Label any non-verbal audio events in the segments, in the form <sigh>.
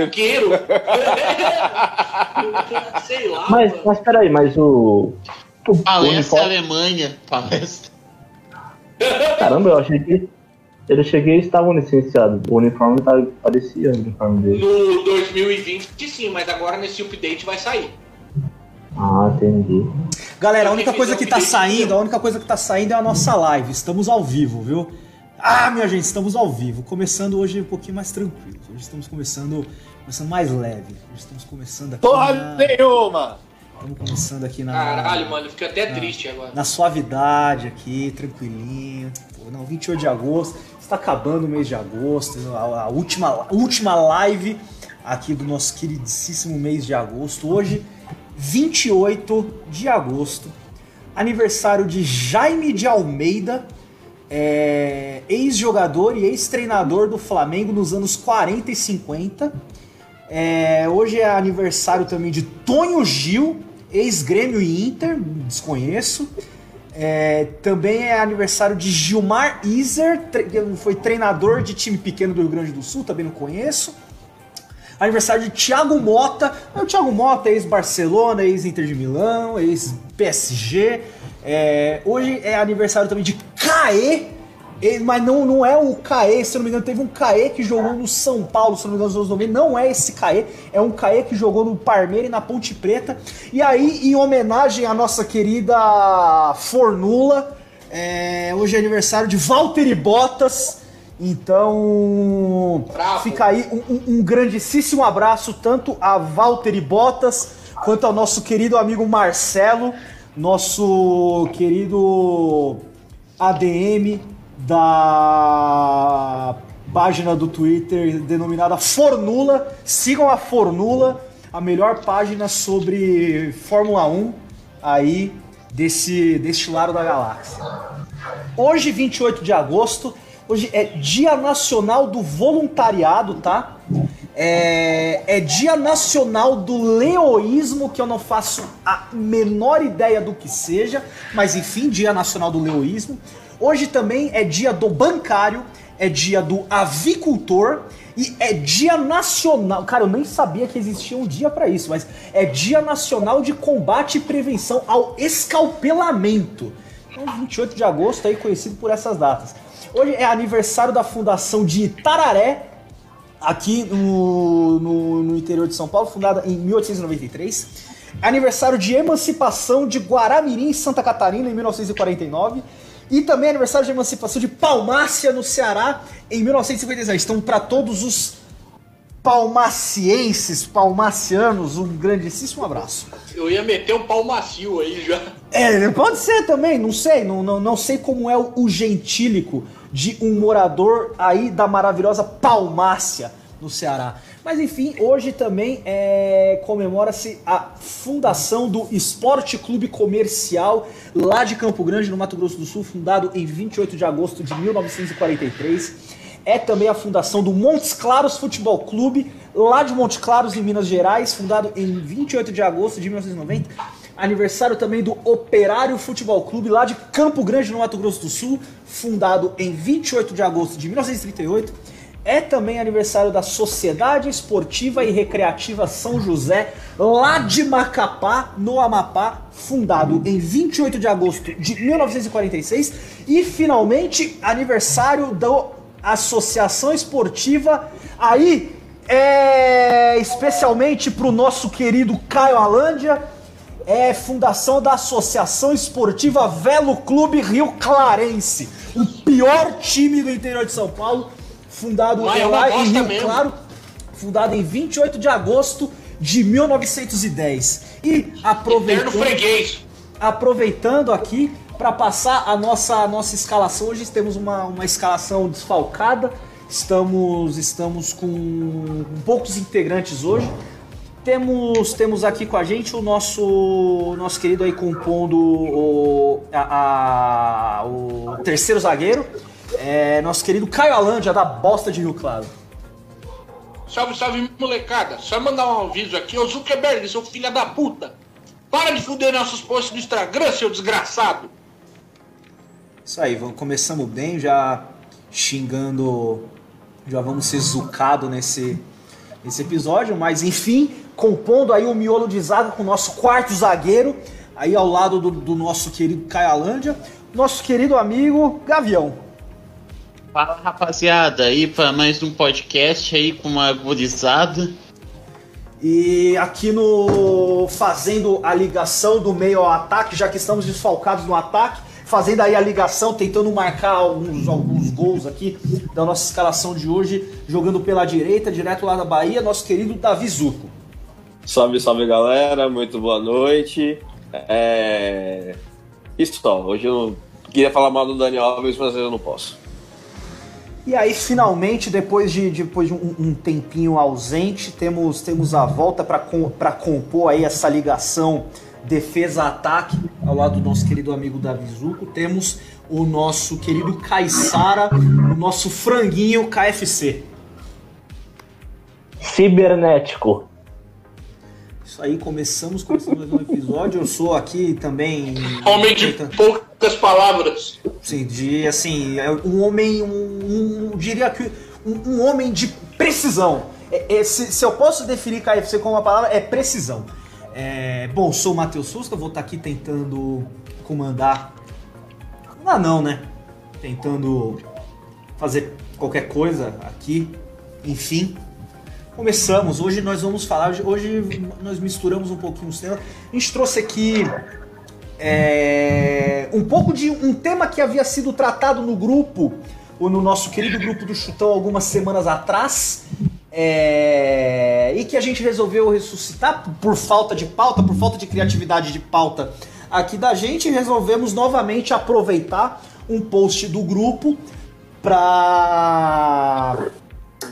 Pipoqueiro. Pipoqueiro. <laughs> Sei lá. Mas, mano. mas peraí, mas o. o Palestra uniforme- Alemanha. Palestra. Caramba, eu achei que. Eu cheguei e estavam licenciados. O uniforme tá, parecia o uniforme dele. No 2020, sim, mas agora nesse update vai sair. Ah, entendi. Galera, a única coisa que tá saindo, a única coisa que tá saindo é a nossa live. Estamos ao vivo, viu? Ah, minha gente, estamos ao vivo. Começando hoje um pouquinho mais tranquilo. Hoje estamos começando, começando mais leve. Hoje estamos começando aqui. Porra na, nenhuma! estamos começando aqui na. Caralho, mano, fica até triste agora. Na suavidade aqui, tranquilinho. Pô, não, 28 de agosto. Está acabando o mês de agosto. A, a última, a última live aqui do nosso queridíssimo mês de agosto. Hoje, 28 de agosto. Aniversário de Jaime de Almeida, é, ex-jogador e ex-treinador do Flamengo nos anos 40 e 50. É, hoje é aniversário também de Tonho Gil, ex-Grêmio e Inter, desconheço. É, também é aniversário de Gilmar Iser, foi treinador de time pequeno do Rio Grande do Sul, também não conheço. Aniversário de Thiago Mota. É, O Thiago Mota, ex-Barcelona, ex-Inter de Milão, ex-PSG. É, hoje é aniversário também de Caê. Ele- mas não, não é o Caê, se eu não me engano, teve um Caê que jogou no São Paulo, se eu não me engano, nos anos 90. Não é esse Caê, é um Caê que jogou no Parmeira e na Ponte Preta. E aí, em homenagem à nossa querida Fornula, é, hoje é aniversário de Valtteri Bottas. Então, Bravo. fica aí um, um- um grandíssimo abraço tanto a Valtteri Bottas quanto ao nosso querido amigo Marcelo, nosso querido ADM da página do Twitter denominada Fornula. Sigam a Fornula, a melhor página sobre Fórmula 1 aí desse, deste lado da galáxia. Hoje, 28 de agosto, hoje é Dia Nacional do Voluntariado, tá? É, é Dia Nacional do Leoísmo, que eu não faço a menor ideia do que seja, mas enfim, Dia Nacional do Leoísmo. Hoje também é dia do bancário, é dia do avicultor e é dia nacional. Cara, eu nem sabia que existia um dia pra isso, mas é Dia Nacional de Combate e Prevenção ao Escalpelamento. Então, 28 de agosto, aí conhecido por essas datas. Hoje é aniversário da fundação de Itararé, aqui no, no, no interior de São Paulo, fundada em 1893. Aniversário de emancipação de Guaramirim, Santa Catarina, em 1949. E também aniversário de emancipação de Palmácia, no Ceará, em 1956. Então, para todos os palmacienses, palmacianos, um grandíssimo abraço. Eu ia meter um pau macio aí já. É, pode ser também, não sei, não, não, não sei como é o, o gentílico de um morador aí da maravilhosa Palmácia, no Ceará. Mas enfim, hoje também é, comemora-se a fundação do Esporte Clube Comercial lá de Campo Grande, no Mato Grosso do Sul, fundado em 28 de agosto de 1943. É também a fundação do Montes Claros Futebol Clube, lá de Montes Claros, em Minas Gerais, fundado em 28 de agosto de 1990. Aniversário também do Operário Futebol Clube, lá de Campo Grande, no Mato Grosso do Sul, fundado em 28 de agosto de 1938. É também aniversário da Sociedade Esportiva e Recreativa São José, lá de Macapá, no Amapá, fundado em 28 de agosto de 1946. E finalmente, aniversário da Associação Esportiva, aí é especialmente para o nosso querido Caio Alândia, é fundação da Associação Esportiva Velo Clube Rio Clarense, o pior time do interior de São Paulo, fundado Mas em é lá em Rio mesmo. Claro, fundado em 28 de agosto de 1910. E aproveitando, freguês. aproveitando aqui para passar a nossa, a nossa escalação, hoje temos uma, uma escalação desfalcada, estamos, estamos com poucos integrantes hoje. Temos, temos aqui com a gente o nosso, nosso querido aí compondo o, a- a- o terceiro zagueiro, é, nosso querido Caio Alândia, da Bosta de Rio Claro. Salve, salve, molecada. Só mandar um aviso aqui. Ô Zuckerberg, seu filho da puta. Para de fuder nossos posts no Instagram, seu desgraçado. Isso aí, vamos, começamos bem, já xingando, já vamos ser zucado nesse, esse episódio, mas enfim, compondo aí o miolo de zaga com o nosso quarto zagueiro, aí ao lado do, do nosso querido Caialândia, nosso querido amigo Gavião. Fala rapaziada, aí para mais um podcast aí com uma gurizada. E aqui no fazendo a ligação do meio ao ataque, já que estamos desfalcados no ataque, fazendo aí a ligação, tentando marcar alguns, alguns gols aqui da nossa escalação de hoje, jogando pela direita, direto lá da Bahia, nosso querido Davi Zuco. Salve, salve galera, muito boa noite. É... Isso só, hoje eu não queria falar mal do Daniel Alves, mas eu não posso. E aí, finalmente, depois de, depois de um, um tempinho ausente, temos, temos a volta para com, compor aí essa ligação defesa-ataque ao lado do nosso querido amigo Davizuco. Temos o nosso querido Caissara, o nosso franguinho KFC. Cibernético. Isso aí, começamos, começamos mais um episódio. Eu sou aqui também. Homem de poucas palavras. Sim, de assim, é um homem, um, um diria que um, um, homem de precisão. É, é, se, se, eu posso definir KFC como uma palavra, é precisão. É, bom, sou o Matheus Susca, vou estar aqui tentando comandar. Não, não, né? Tentando fazer qualquer coisa aqui. Enfim, Começamos, hoje nós vamos falar, hoje nós misturamos um pouquinho os temas. A gente trouxe aqui é, um pouco de um tema que havia sido tratado no grupo, ou no nosso querido grupo do Chutão algumas semanas atrás, é, e que a gente resolveu ressuscitar por falta de pauta, por falta de criatividade de pauta aqui da gente, resolvemos novamente aproveitar um post do grupo para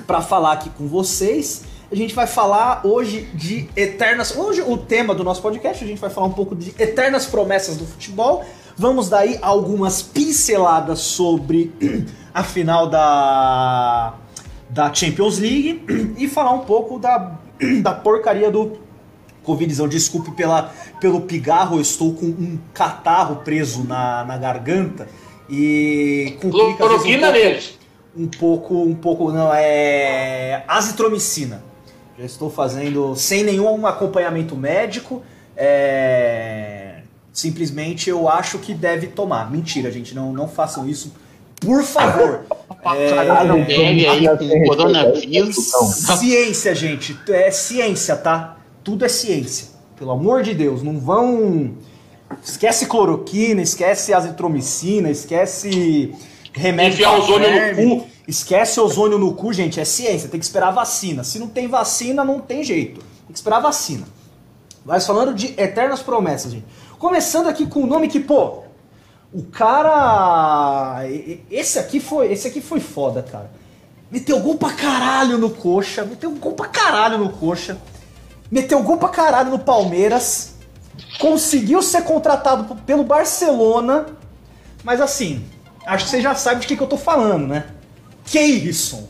para falar aqui com vocês. A gente vai falar hoje de eternas. Hoje, o tema do nosso podcast, a gente vai falar um pouco de eternas promessas do futebol. Vamos daí algumas pinceladas sobre a final da, da Champions League e falar um pouco da, da porcaria do Covidzão. Desculpe pela, pelo pigarro, eu estou com um catarro preso na, na garganta e complica. Cloroquina um neles um pouco, um pouco, não, é azitromicina. Já estou fazendo sem nenhum acompanhamento médico. É, simplesmente eu acho que deve tomar. Mentira, gente, não, não façam isso. Por favor. <laughs> é, coronavírus. Ciência, gente. É ciência, tá? Tudo é ciência. Pelo amor de Deus, não vão. Esquece cloroquina, esquece azitromicina, esquece remédio Enfiar ozônio no cu. Esquece ozônio no cu, gente, é ciência, tem que esperar vacina. Se não tem vacina, não tem jeito. Tem que esperar vacina. Mas falando de eternas promessas, gente. Começando aqui com o nome que, pô, o cara. Esse aqui foi. Esse aqui foi foda, cara. Meteu gol pra caralho no coxa. Meteu gol pra caralho no coxa. Meteu gol pra caralho no Palmeiras. Conseguiu ser contratado pelo Barcelona. Mas assim, acho que você já sabe de que, que eu tô falando, né? Keirson.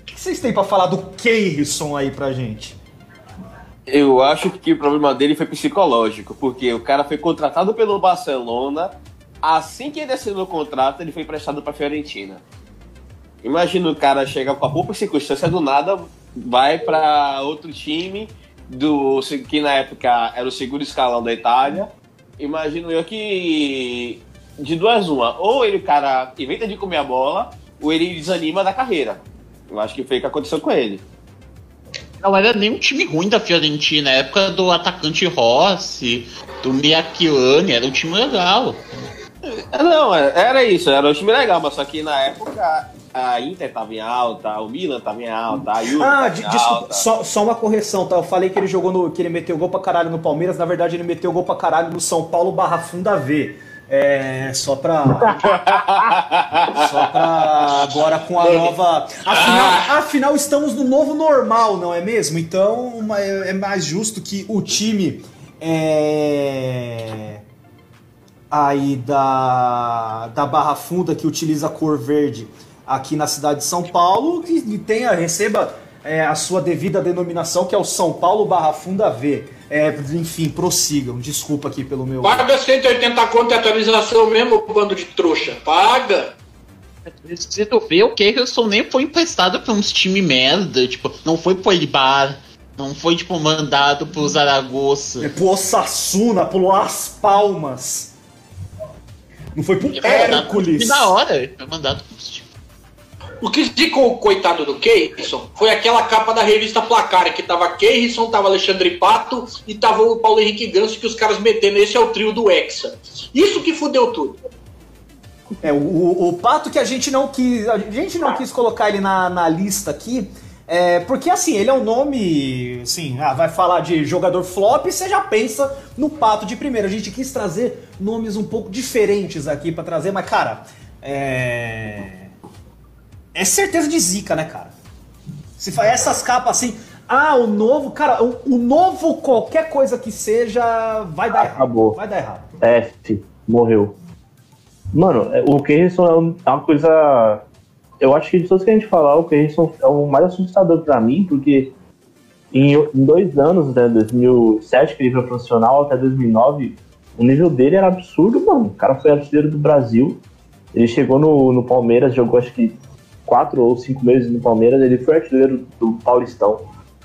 O que vocês têm para falar do Keirson aí pra gente? Eu acho que o problema dele foi psicológico, porque o cara foi contratado pelo Barcelona, assim que ele assinou o contrato, ele foi emprestado para Fiorentina. Imagina o cara chega com a pouca circunstância do nada, vai para outro time do que na época era o segundo escalão da Itália. Imagino eu que de duas uma, ou ele o cara inventa de comer a bola, ou ele desanima da carreira. Eu acho que foi o que aconteceu com ele. Não era nem um time ruim da Fiorentina, na época do atacante Rossi, do Miachilani, era um time legal. É, não, é, era isso, era um time legal, mas só que na época a Inter tava em alta, o Milan tava em alta, a Juve Ah, desculpa, só, só, uma correção, tá? Eu falei que ele jogou no. que ele meteu gol pra caralho no Palmeiras, na verdade ele meteu gol pra caralho no São Paulo barra Funda V. É, só pra. só pra. Agora com a nova. Afinal, afinal, estamos no novo normal, não é mesmo? Então é mais justo que o time. É, aí da, da Barra Funda que utiliza a cor verde aqui na cidade de São Paulo que tenha receba é, a sua devida denominação que é o São Paulo Barra Funda V. É, enfim, prossigam. Desculpa aqui pelo meu. Paga 180 conto de atualização mesmo, bando de trouxa. Paga! Se tu vê, o Keirson nem foi emprestado pra uns time merda, tipo, não foi pro Eibar, não foi, tipo, mandado pro Zaragoza. Pro Osasuna, pro Las Palmas. Não foi pro foi Hércules. time da hora, foi mandado pro time. O que ficou o coitado do Keirson foi aquela capa da revista Placar, que tava Keirson, tava Alexandre Pato e tava o Paulo Henrique Ganso, que os caras metendo. Esse é o trio do Hexa. Isso que fudeu tudo. É, o, o, o Pato que a gente não quis. A gente não quis colocar ele na, na lista aqui. É, porque assim, ele é um nome. Assim, ah, vai falar de jogador flop, você já pensa no Pato de primeiro. A gente quis trazer nomes um pouco diferentes aqui pra trazer, mas, cara, é. É certeza de zica, né, cara? Se faz essas capas assim. Ah, o novo, cara, o, o novo qualquer coisa que seja, vai dar errado. Acabou. Vai dar errado. F, morreu. Mano, é, o Keirson é é uma coisa. Eu acho que de todos que a gente falar, o Keirson é o mais assustador pra mim, porque em, em dois anos, né, 2007 que ele foi profissional até 2009, o nível dele era absurdo, mano. O cara foi artilheiro do Brasil. Ele chegou no, no Palmeiras, jogou acho que quatro ou cinco meses no Palmeiras. Ele foi artilheiro do Paulistão.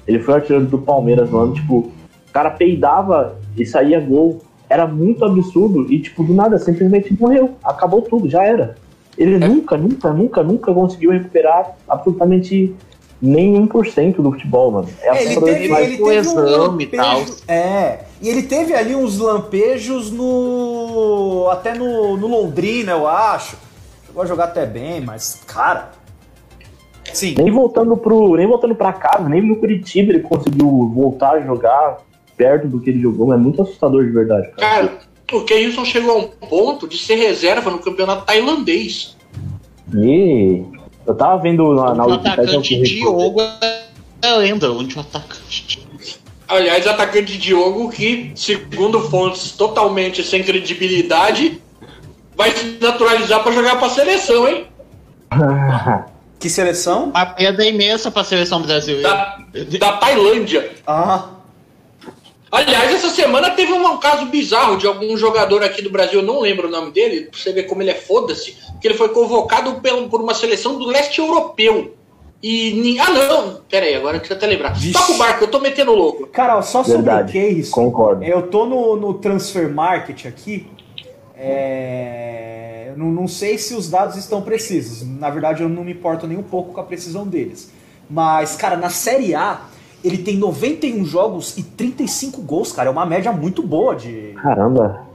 Ele foi artilheiro do Palmeiras, mano. Tipo, o cara peidava e saía gol. Era muito absurdo e, tipo, do nada, simplesmente morreu. Acabou tudo, já era. Ele nunca, nunca, nunca, nunca conseguiu recuperar absolutamente nem 1% do futebol, mano. É É, ele teve, demais. ele teve um exame e tal. É, e ele teve ali uns lampejos no. Até no, no Londrina, eu acho. Chegou a jogar até bem, mas, cara. Sim. Nem voltando pro. Nem voltando pra casa, nem no Curitiba ele conseguiu voltar a jogar perto do que ele jogou. É muito assustador de verdade, cara. Cara, o Keirson chegou a um ponto de ser reserva no campeonato tailandês. E eu tava vendo na, na o atacante o. Diogo é lenda, onde o atacante. Aliás, atacante Diogo que, segundo fontes totalmente sem credibilidade, vai se naturalizar pra jogar pra seleção, hein? <laughs> Que seleção? Uma perda imensa pra seleção brasileira. Da, da Tailândia. Ah, Aliás, essa semana teve um caso bizarro de algum jogador aqui do Brasil, eu não lembro o nome dele, pra você ver como ele é foda-se, que ele foi convocado pelo- por uma seleção do leste europeu. E. Ah, não! Pera aí, agora deixa eu até lembrar. Vixe. Toca o barco, eu tô metendo louco. cara, só sobre Verdade, o Keirson. concordo. Eu tô no, no Transfer Market aqui. É, eu não, não sei se os dados estão precisos. Na verdade, eu não me importo nem um pouco com a precisão deles. Mas, cara, na Série A, ele tem 91 jogos e 35 gols, cara. É uma média muito boa de. Caramba.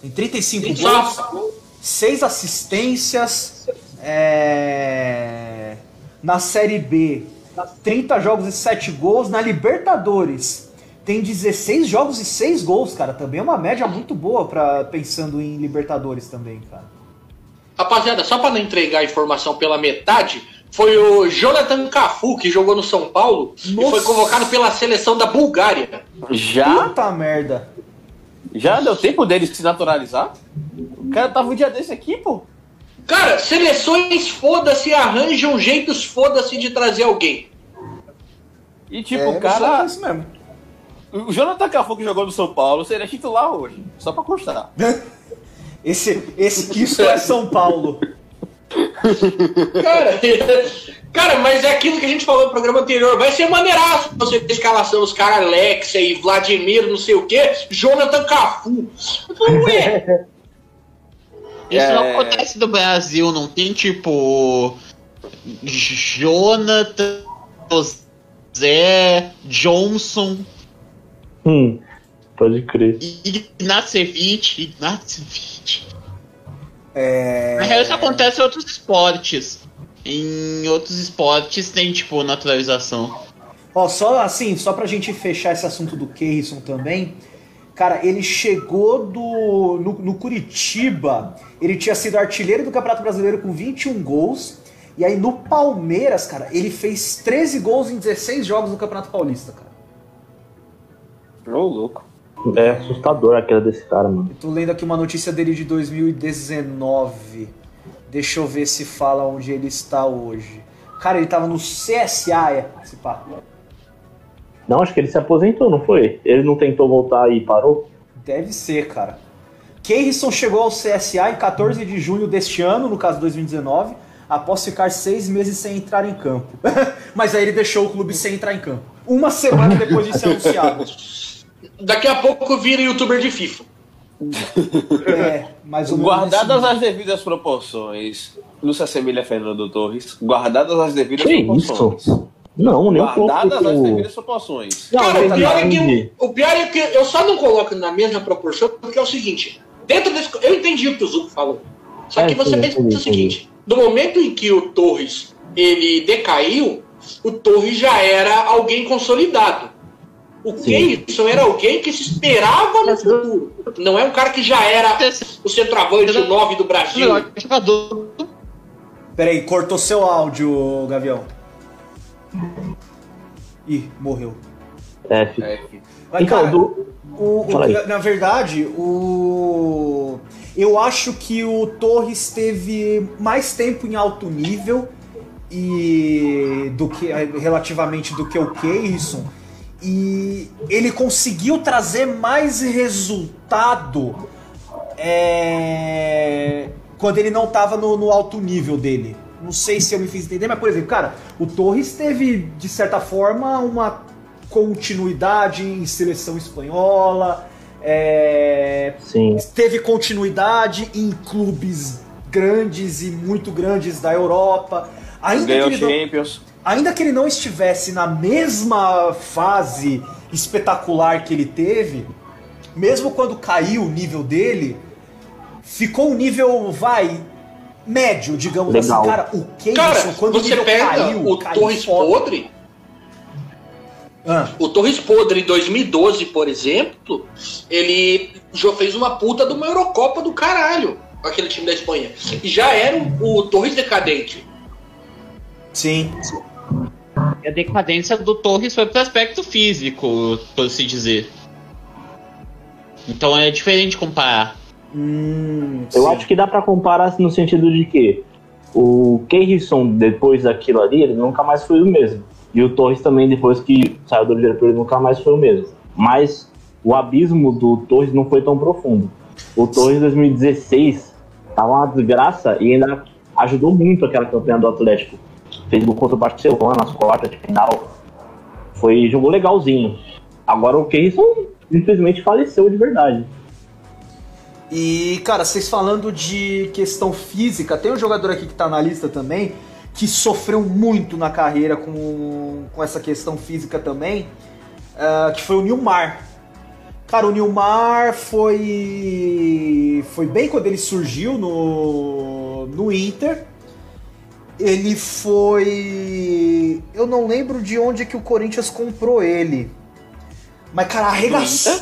Tem 35 Gente, gols, só- 6 assistências. é, Na Série B, 30 jogos e 7 gols. Na Libertadores, tem 16 jogos e 6 gols, cara. Também é uma média muito boa para pensando em Libertadores também, cara. Rapaziada, só pra não entregar a informação pela metade, foi o Jonathan Cafu que jogou no São Paulo e Nossa. foi convocado pela seleção da Bulgária. Já? Puta merda. Já deu tempo dele se naturalizar? O cara tava um dia desse aqui, pô. Cara, seleções foda-se arranjam jeitos foda-se de trazer alguém. E tipo, É, o cara. é isso mesmo. O Jonathan Cafu que jogou no São Paulo seria titular hoje. Só pra constar. <laughs> Esse, esse, isso é São Paulo. Cara, <laughs> cara, mas é aquilo que a gente falou no programa anterior. Vai ser maneiraço você ter escalação, os caras Alexia e Vladimir, não sei o quê, Jonathan Cafu. Não é. <laughs> Isso não É. acontece no Brasil, não tem tipo. Jonathan, José, Johnson, Hum, pode crer. Ignacevich. Ignacevich. É... Na real, isso acontece em outros esportes. Em outros esportes tem, tipo, naturalização. Ó, só assim, só pra gente fechar esse assunto do Keirson também. Cara, ele chegou do no, no Curitiba, ele tinha sido artilheiro do Campeonato Brasileiro com 21 gols. E aí no Palmeiras, cara, ele fez 13 gols em 16 jogos no Campeonato Paulista, cara. Ô, louco. É assustador a queda desse cara, mano. Eu tô lendo aqui uma notícia dele de 2019. Deixa eu ver se fala onde ele está hoje. Cara, ele tava no CSA, é, esse pá. Não, acho que ele se aposentou, não foi? Ele não tentou voltar e parou? Deve ser, cara. Keirson chegou ao CSA em 14 de junho deste ano, no caso 2019, após ficar seis meses sem entrar em campo. <laughs> Mas aí ele deixou o clube sem entrar em campo. Uma semana depois de ser anunciado. <laughs> Daqui a pouco vira youtuber de FIFA. É, mas o Guardadas nesse- as devidas proporções, não se assemelha a Fernando Torres. Guardadas as devidas Que proporções. isso? Não, nem um pouco. Guardadas as devidas proporções. Não, Cara, o pior, é que, o pior é que eu só não coloco na mesma proporção porque é o seguinte: dentro desse. Eu entendi o que o Zuko falou. Só É, que você entendi, pensa o seguinte: no momento em que o Torres ele decaiu, o Torres já era alguém consolidado. O Sim. Keirson era alguém que se esperava no futuro. Não é um cara que já era o centroavante, o 9 do Brasil. Peraí, cortou seu áudio, Gavião. Ih, morreu. F. É, Mas, Então, cara, do- o- o- aí. na, verdade, o. Eu acho que o Torres teve mais tempo em alto nível e do que relativamente do que o Keirson e ele conseguiu trazer mais resultado é, quando ele não estava no, no alto nível dele. Não sei se eu me fiz entender, mas por exemplo, cara, o Torres teve de certa forma uma continuidade em seleção espanhola, é, Sim. teve continuidade em clubes grandes e muito grandes da Europa. Ainda que, Ganhou ele não, Champions. Ainda que ele não estivesse na mesma fase espetacular que ele teve, mesmo quando caiu o nível dele, ficou um nível, vai, médio, digamos Legal. assim. Cara, o Keirson, Cara, quando o você nível pega caiu, o caiu Torres forte. Podre, Ah, O Torres Podre em 2012, por exemplo, ele já fez uma puta de uma Eurocopa do caralho com aquele time da Espanha. E já era o, o Torres decadente. sim. A decadência do Torres foi pro aspecto físico, por se dizer. Então é diferente comparar. Hum, Eu sim. acho que dá pra comparar no sentido de que o Keirson, depois daquilo ali, ele nunca mais foi o mesmo. E o Torres também, depois que saiu do Liverpool, ele nunca mais foi o mesmo. Mas o abismo do Torres não foi tão profundo. O Torres em 2016 tava uma desgraça e ainda ajudou muito aquela campanha do Atlético. Fez gol contra o Barcelona nas quartas de final. Foi, jogou legalzinho. Agora o Keirson simplesmente faleceu de verdade. E, cara, vocês falando de questão física, tem um jogador aqui que tá na lista também, que sofreu muito na carreira com, com essa questão física também, ah, que foi o Nilmar. Cara, o Nilmar foi. Foi bem quando ele surgiu no, no Inter. Ele foi. Eu não lembro de onde é que o Corinthians comprou ele. Mas, cara, arregaçou.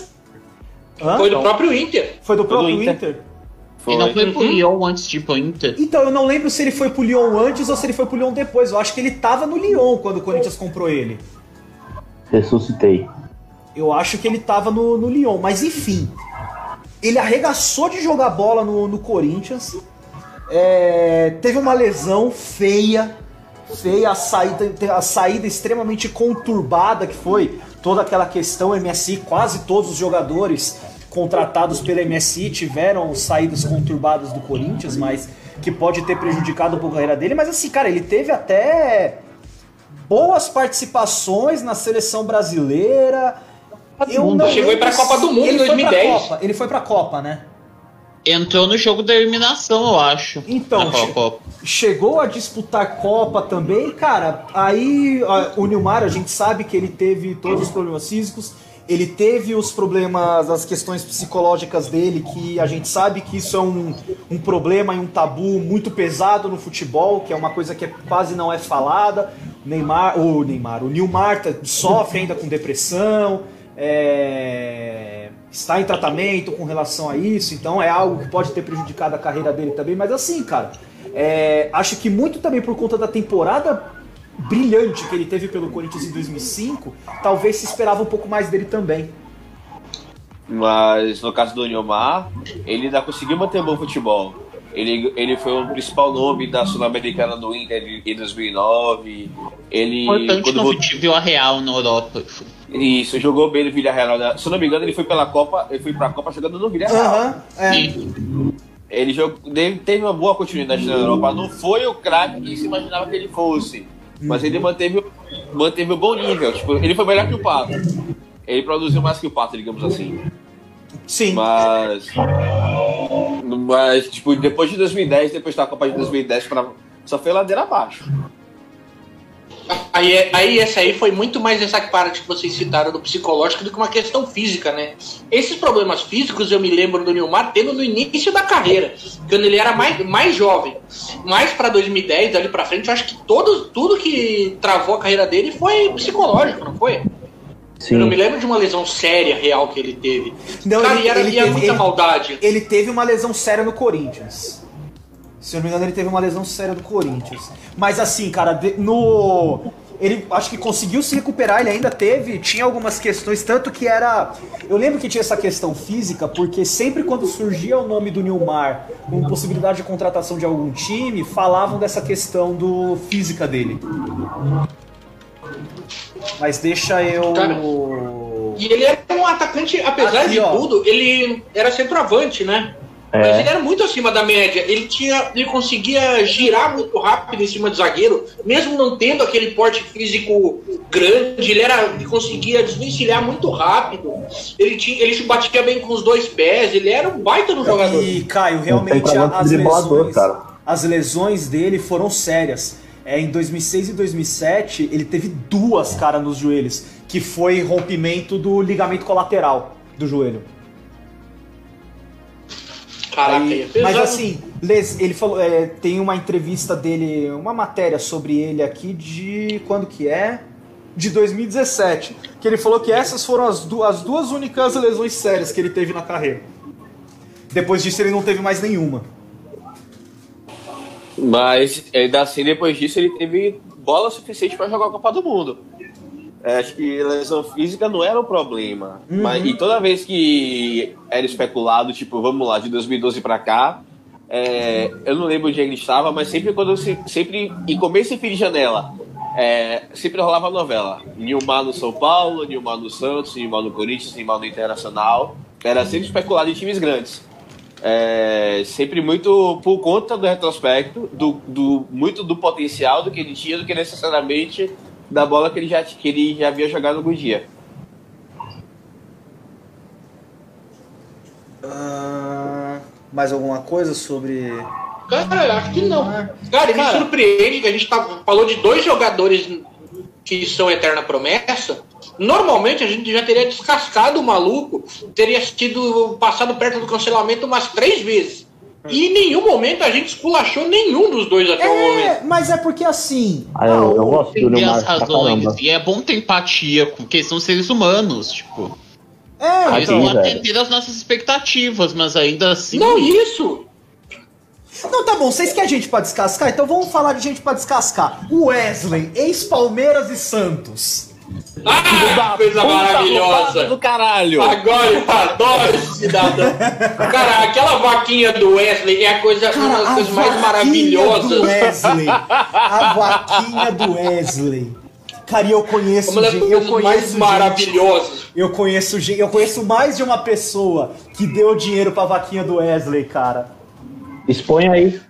Foi do próprio Inter. Foi do Foi do próprio Inter. Inter? Foi. Ele não foi pro Uhum. Lyon antes de ir pro Inter. Então, eu não lembro se ele foi pro Lyon antes ou se ele foi pro Lyon depois. Eu acho que ele tava no Lyon quando o Corinthians comprou ele. Ressuscitei. Eu acho que ele tava no, no Lyon. Mas enfim, ele arregaçou de jogar bola no, no Corinthians. É, teve uma lesão feia. Feia, a saída, a saída extremamente conturbada que foi toda aquela questão MSI. Quase todos os jogadores contratados pela MSI tiveram saídas conturbadas do Corinthians, mas que pode ter prejudicado um pouco a carreira dele. Mas assim, cara, ele teve até boas participações na seleção brasileira. Eu não Chegou a pra lembro Copa do Mundo em ele foi pra 2010. Copa, Ele foi pra Copa, né? Entrou no jogo da eliminação, eu acho. Então, che- chegou a disputar Copa também, cara. Aí ó, o Nilmar, a gente sabe que ele teve todos os problemas físicos, ele teve os problemas, as questões psicológicas dele, que a gente sabe que isso é um, um problema e um tabu muito pesado no futebol, que é uma coisa que é- quase não é falada. O Neymar, o Neymar, o Nilmar tá- sofre ainda com depressão. É, está em tratamento com relação a isso, então é algo que pode ter prejudicado a carreira dele também, mas assim, cara, é, acho que muito também por conta da temporada brilhante que ele teve pelo Corinthians em 2005, talvez se esperava um pouco mais dele também. Mas no caso do Neymar, ele ainda conseguiu manter bom futebol. Ele, ele foi o principal nome da Sul-Americana do Inter em 2009. Ele. Importante quando viu a Real na Europa. Isso, jogou bem no Villarreal. né? Se eu não me engano, ele foi pela Copa, ele foi pra Copa jogando no Villarreal. Aham, é. E Ele jogou, ele teve uma boa continuidade na Europa. Não foi o craque que se imaginava que ele fosse. Mas ele manteve, manteve um bom nível. Tipo, ele foi melhor que o Pato. Ele produziu mais que o Pato, digamos assim. Sim. Mas. Mas, tipo, depois de 2010, depois da Copa de 2010, pra, só foi ladeira abaixo. Aí, aí essa aí foi muito mais essa parte que vocês citaram do psicológico do que uma questão física, né? Esses problemas físicos eu me lembro do Nilmar tendo no início da carreira, quando ele era mais, mais jovem. Mais pra 2010, ali pra frente, eu acho que todo, tudo que travou a carreira dele foi psicológico, não foi? Eu não me Sim. lembro de uma lesão séria, real que ele teve. Não, Cara, ele- e era, ele e teve- muita ele- maldade. Ele teve uma lesão séria no Corinthians. Se eu não me engano, ele teve uma lesão séria do Corinthians. Mas assim, cara, no. Ele acho que conseguiu se recuperar, ele ainda teve, tinha algumas questões, tanto que era. Eu lembro que tinha essa questão física, porque sempre quando surgia o nome do Nilmar com possibilidade de contratação de algum time, falavam dessa questão do física dele. Mas deixa eu. Cara, E ele era um atacante, apesar Aqui, de ó. tudo, ele era centroavante, né? Mas É. ele era muito acima da média. Ele tinha, ele conseguia girar muito rápido em cima do zagueiro, mesmo não tendo aquele porte físico grande. Ele era, ele conseguia desvencilhar muito rápido. Ele tinha, ele batia bem com os dois pés. Ele era um baita no jogador. E, Caio, realmente as lesões, cara. as lesões dele foram sérias. É, em 2006 e 2007, ele teve duas, cara, nos joelhos, que foi rompimento do ligamento colateral do joelho. Caraca, Aí- é mas assim, les- ele falou, é, tem uma entrevista dele, uma matéria sobre ele aqui de quando que é? De 2017, que ele falou que essas foram as, du- as duas únicas lesões sérias que ele teve na carreira. Depois disso ele não teve mais nenhuma. Mas ainda assim, depois disso, ele teve bola suficiente para jogar a Copa do Mundo. É, acho que lesão física não era o problema. Mas, e toda vez que era especulado, tipo, vamos lá, de 2012 para cá, é, eu não lembro onde ele estava, mas sempre quando se, sempre em começo e fim de janela, é, sempre rolava novela. Nilmar no São Paulo, Nilmar no Santos, Nilmar no Corinthians, Nilmar no Internacional. Era sempre especulado em times grandes. É, sempre muito por conta do retrospecto, do, do- muito do potencial do que ele tinha, do que necessariamente da bola que ele já, que ele já havia jogado algum dia. Ah, mais alguma coisa sobre. Cara, eu acho que não. Cara, me surpreende que a gente tá, falou de dois jogadores que são eterna promessa. Normalmente a gente já teria descascado o maluco, teria sido passado perto do cancelamento umas três vezes. E em nenhum momento a gente esculachou nenhum dos dois até o momento. É, mas é porque assim. Ah, eu, eu gosto do Neymar as razões. E é bom ter empatia, porque são seres humanos, tipo. É, Eles Sim, vão velho. atender as nossas expectativas, mas ainda assim. Não, isso! Não, tá bom, vocês querem gente pra descascar? Então vamos falar de gente pra descascar. O Wesley, ex-Palmeiras e Santos. Ah, coisa maravilhosa! do caralho! Agora eu adoro esse cidadão. Cara, aquela vaquinha do Wesley é a coisa, uma das a coisas mais maravilhosas. do Wesley. A vaquinha do Wesley. Cara, e eu conheço gente, eu coisas mais conheço gente, maravilhosas. eu conheço gente, eu conheço mais de uma pessoa que deu dinheiro pra vaquinha do Wesley, cara. Expõe aí.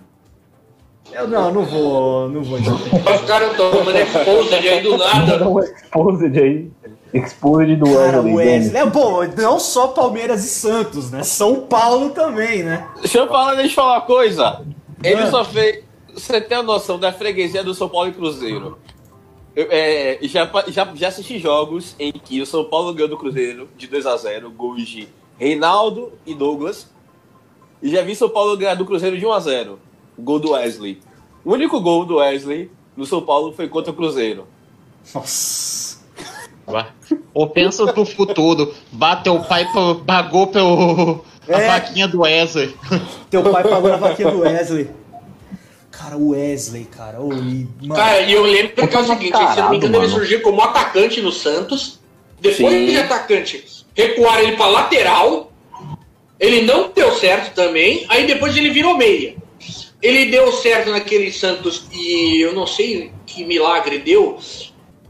Eu não, não vou, não vou. dizer. Os caras estão tomando exposed aí do nada. Um exposed aí. Exposed do Cara, Wesley. o Denis. Wesley é bom, não só Palmeiras e Santos, né? São Paulo também, né? Deixa eu falar, deixa eu falar uma coisa. Ele Ah. só fez. Você tem a noção da freguesia do São Paulo e Cruzeiro? Eu, é, já, já, já assisti jogos em que o São Paulo ganhou do Cruzeiro de 2 a 0 gols de Reinaldo e Douglas. E já vi São Paulo ganhar do Cruzeiro de 1 a 0 Gol do Wesley. O único gol do Wesley no São Paulo foi contra o Cruzeiro. Nossa. Ou pensa pro futuro. Bateu o pai pagou pelo. A É. vaquinha do Wesley. Teu pai pagou na vaquinha do Wesley. Cara, o Wesley, cara. E, mano, Cara, e eu lembro que é o seguinte, se eu não me engano, ele surgiu como atacante no Santos. Depois Sim. de atacante, recuaram ele pra lateral. Ele não deu certo também. Aí depois ele virou meia. Ele deu certo naquele Santos e eu não sei que milagre deu,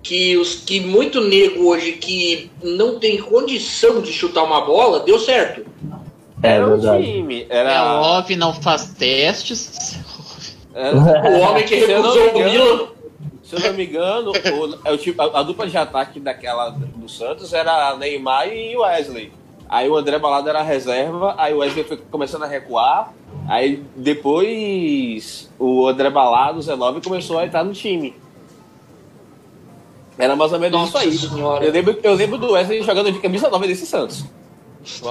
que os que muito nego hoje que não tem condição de chutar uma bola, deu certo. É Era um time. É, Era, Love não faz testes. era- <laughs> O homem que recusou o Milan. Se eu não me engano, o, é a, a dupla de ataque daquela do Santos era Neymar e Wesley. Aí o André Balada era a reserva, aí o Wesley foi começando a recuar, aí depois o André Balada, o Zé começou a entrar no time. Era mais ou menos Nossa isso aí. Senhora. Eu lembro, eu lembro do Wesley jogando de camisa nova desse Santos.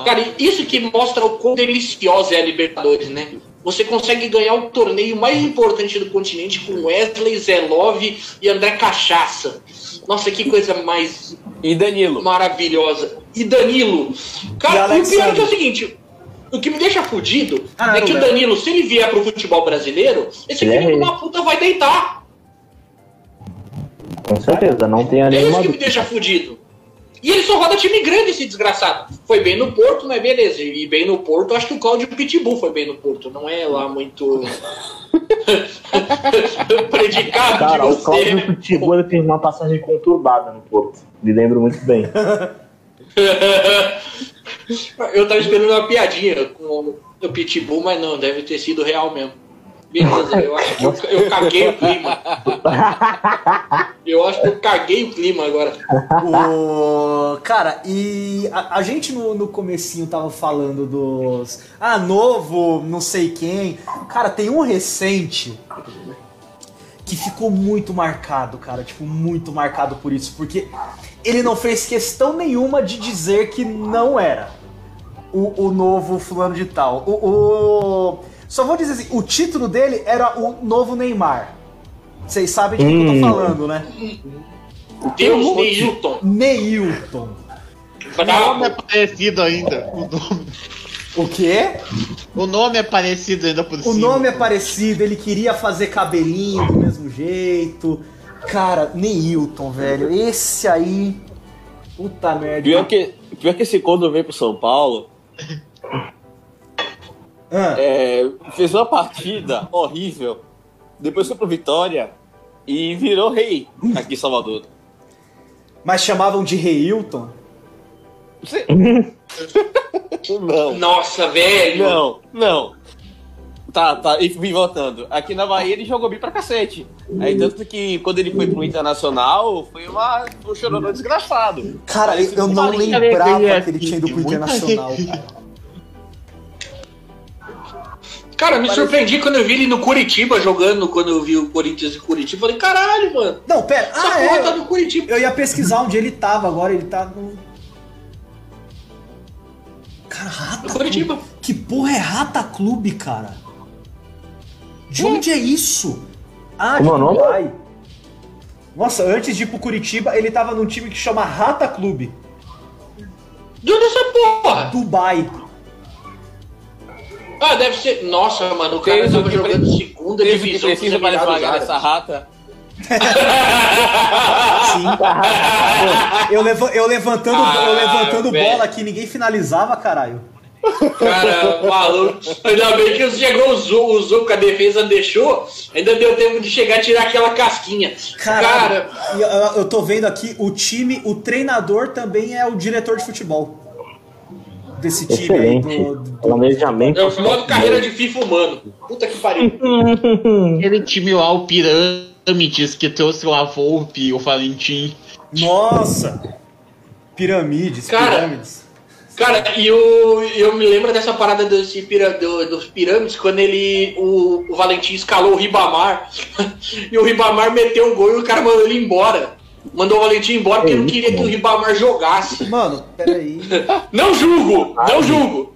Cara, isso que mostra o quão deliciosa é a Libertadores, né? Você consegue ganhar o torneio mais importante do continente com Wesley, Zé Love e André Cachaça. Nossa, que coisa mais E Danilo. maravilhosa. E Danilo. E Cara, o Alexandre. pior é que é o seguinte. O que me deixa fudido Ah, é que não, o. Danilo, se ele vier pro futebol brasileiro, esse Ele é filho uma puta vai deitar. Com certeza, não tenha É isso nenhuma que me deixa fudido. E ele só roda time grande, esse desgraçado. Foi bem no Porto, mas beleza. E bem no Porto, acho que o Cláudio Pitbull foi bem no Porto. Não é lá muito. <laughs> predicado Cara, o você. Cláudio Pitbull fez uma passagem conturbada no Porto. Me lembro muito bem. <laughs> Eu tava esperando uma piadinha com o Pitbull, mas não, deve ter sido real mesmo. Beleza, eu acho que eu, eu caguei o clima. Eu acho que eu caguei o clima agora. O... Cara, e a, a gente no, no comecinho tava falando dos. Ah, novo, não sei quem. Cara, tem um recente que ficou muito marcado, cara. Tipo, muito marcado por isso. Porque ele não fez questão nenhuma de dizer que não era o, o novo fulano de tal. O, o- Só vou dizer assim, o título dele era o novo Neymar. Vocês sabem de quem que eu tô Hum. falando, né? Deus Neilton. Neilton. O nome é parecido ainda. O nome, O quê? o nome é parecido ainda por O cima. nome é parecido, ele queria fazer cabelinho do mesmo jeito. Cara, Neilton, velho. Esse aí. Puta merda. Pior que, pior que esse quando veio pro São Paulo, Ah, é, fez uma partida horrível, depois foi pro Vitória e virou rei aqui em Salvador. mas chamavam de Reilton. Você- <laughs> não, Nossa, velho. não, não. Tá, tá, e vim voltando. Aqui na Bahia ele jogou bem pra cacete. Aí tanto que quando ele foi pro Internacional, foi uma, um chororô desgraçado. Cara, eu, Parece eu não marinho. lembrava que ele tinha ido pro Internacional, cara. Cara, me surpreendi quando eu vi ele no Curitiba jogando, quando eu vi o Corinthians e Curitiba. Falei, caralho, mano. Não, pera. Essa Ah, porra tá é. no Curitiba. Eu ia pesquisar onde ele tava agora. Ele tá no. Cara, Rata No Curitiba. Clube. Que porra é Rata Clube, cara? De onde é isso? Ah, de Como é nome? Dubai. Nossa, antes de ir pro Curitiba, ele tava num time que chama Rata Clube. De onde é essa porra? Dubai. Ah, deve ser. Nossa, mano, o cara tava que jogando pre- segunda Teve que divisão dos precisa para esmagar essa rata. Sim. Pô, eu, leva- eu levantando, eu Ah, levantando velho. bola aqui, ninguém finalizava, caralho. Cara, maluco. Ainda bem que chegou o Zuco, o Zuco, a defesa deixou. Ainda deu tempo de chegar e tirar aquela casquinha. Caralho. Cara, eu, eu tô vendo aqui, o time, o treinador também é o diretor de futebol. Desse time aí. Excelente. Do, do- Planejamento. é o modo carreira de FIFA humano. Puta que pariu. <laughs> Aquele time lá, o Pirâmides, que trouxe lá a Volpe o Valentim. Nossa! Piramides, Cara, pirâmides. Cara, e eu, eu me lembro dessa parada pira, do- dos pirâmides, quando ele. O, o Valentim escalou o Ribamar. <laughs> e o Ribamar meteu o gol e o cara mandou ele embora. Mandou o Valentim embora porque É não queria que o. Ribamar jogasse. Mano, peraí. <laughs> Não julgo! Não julgo!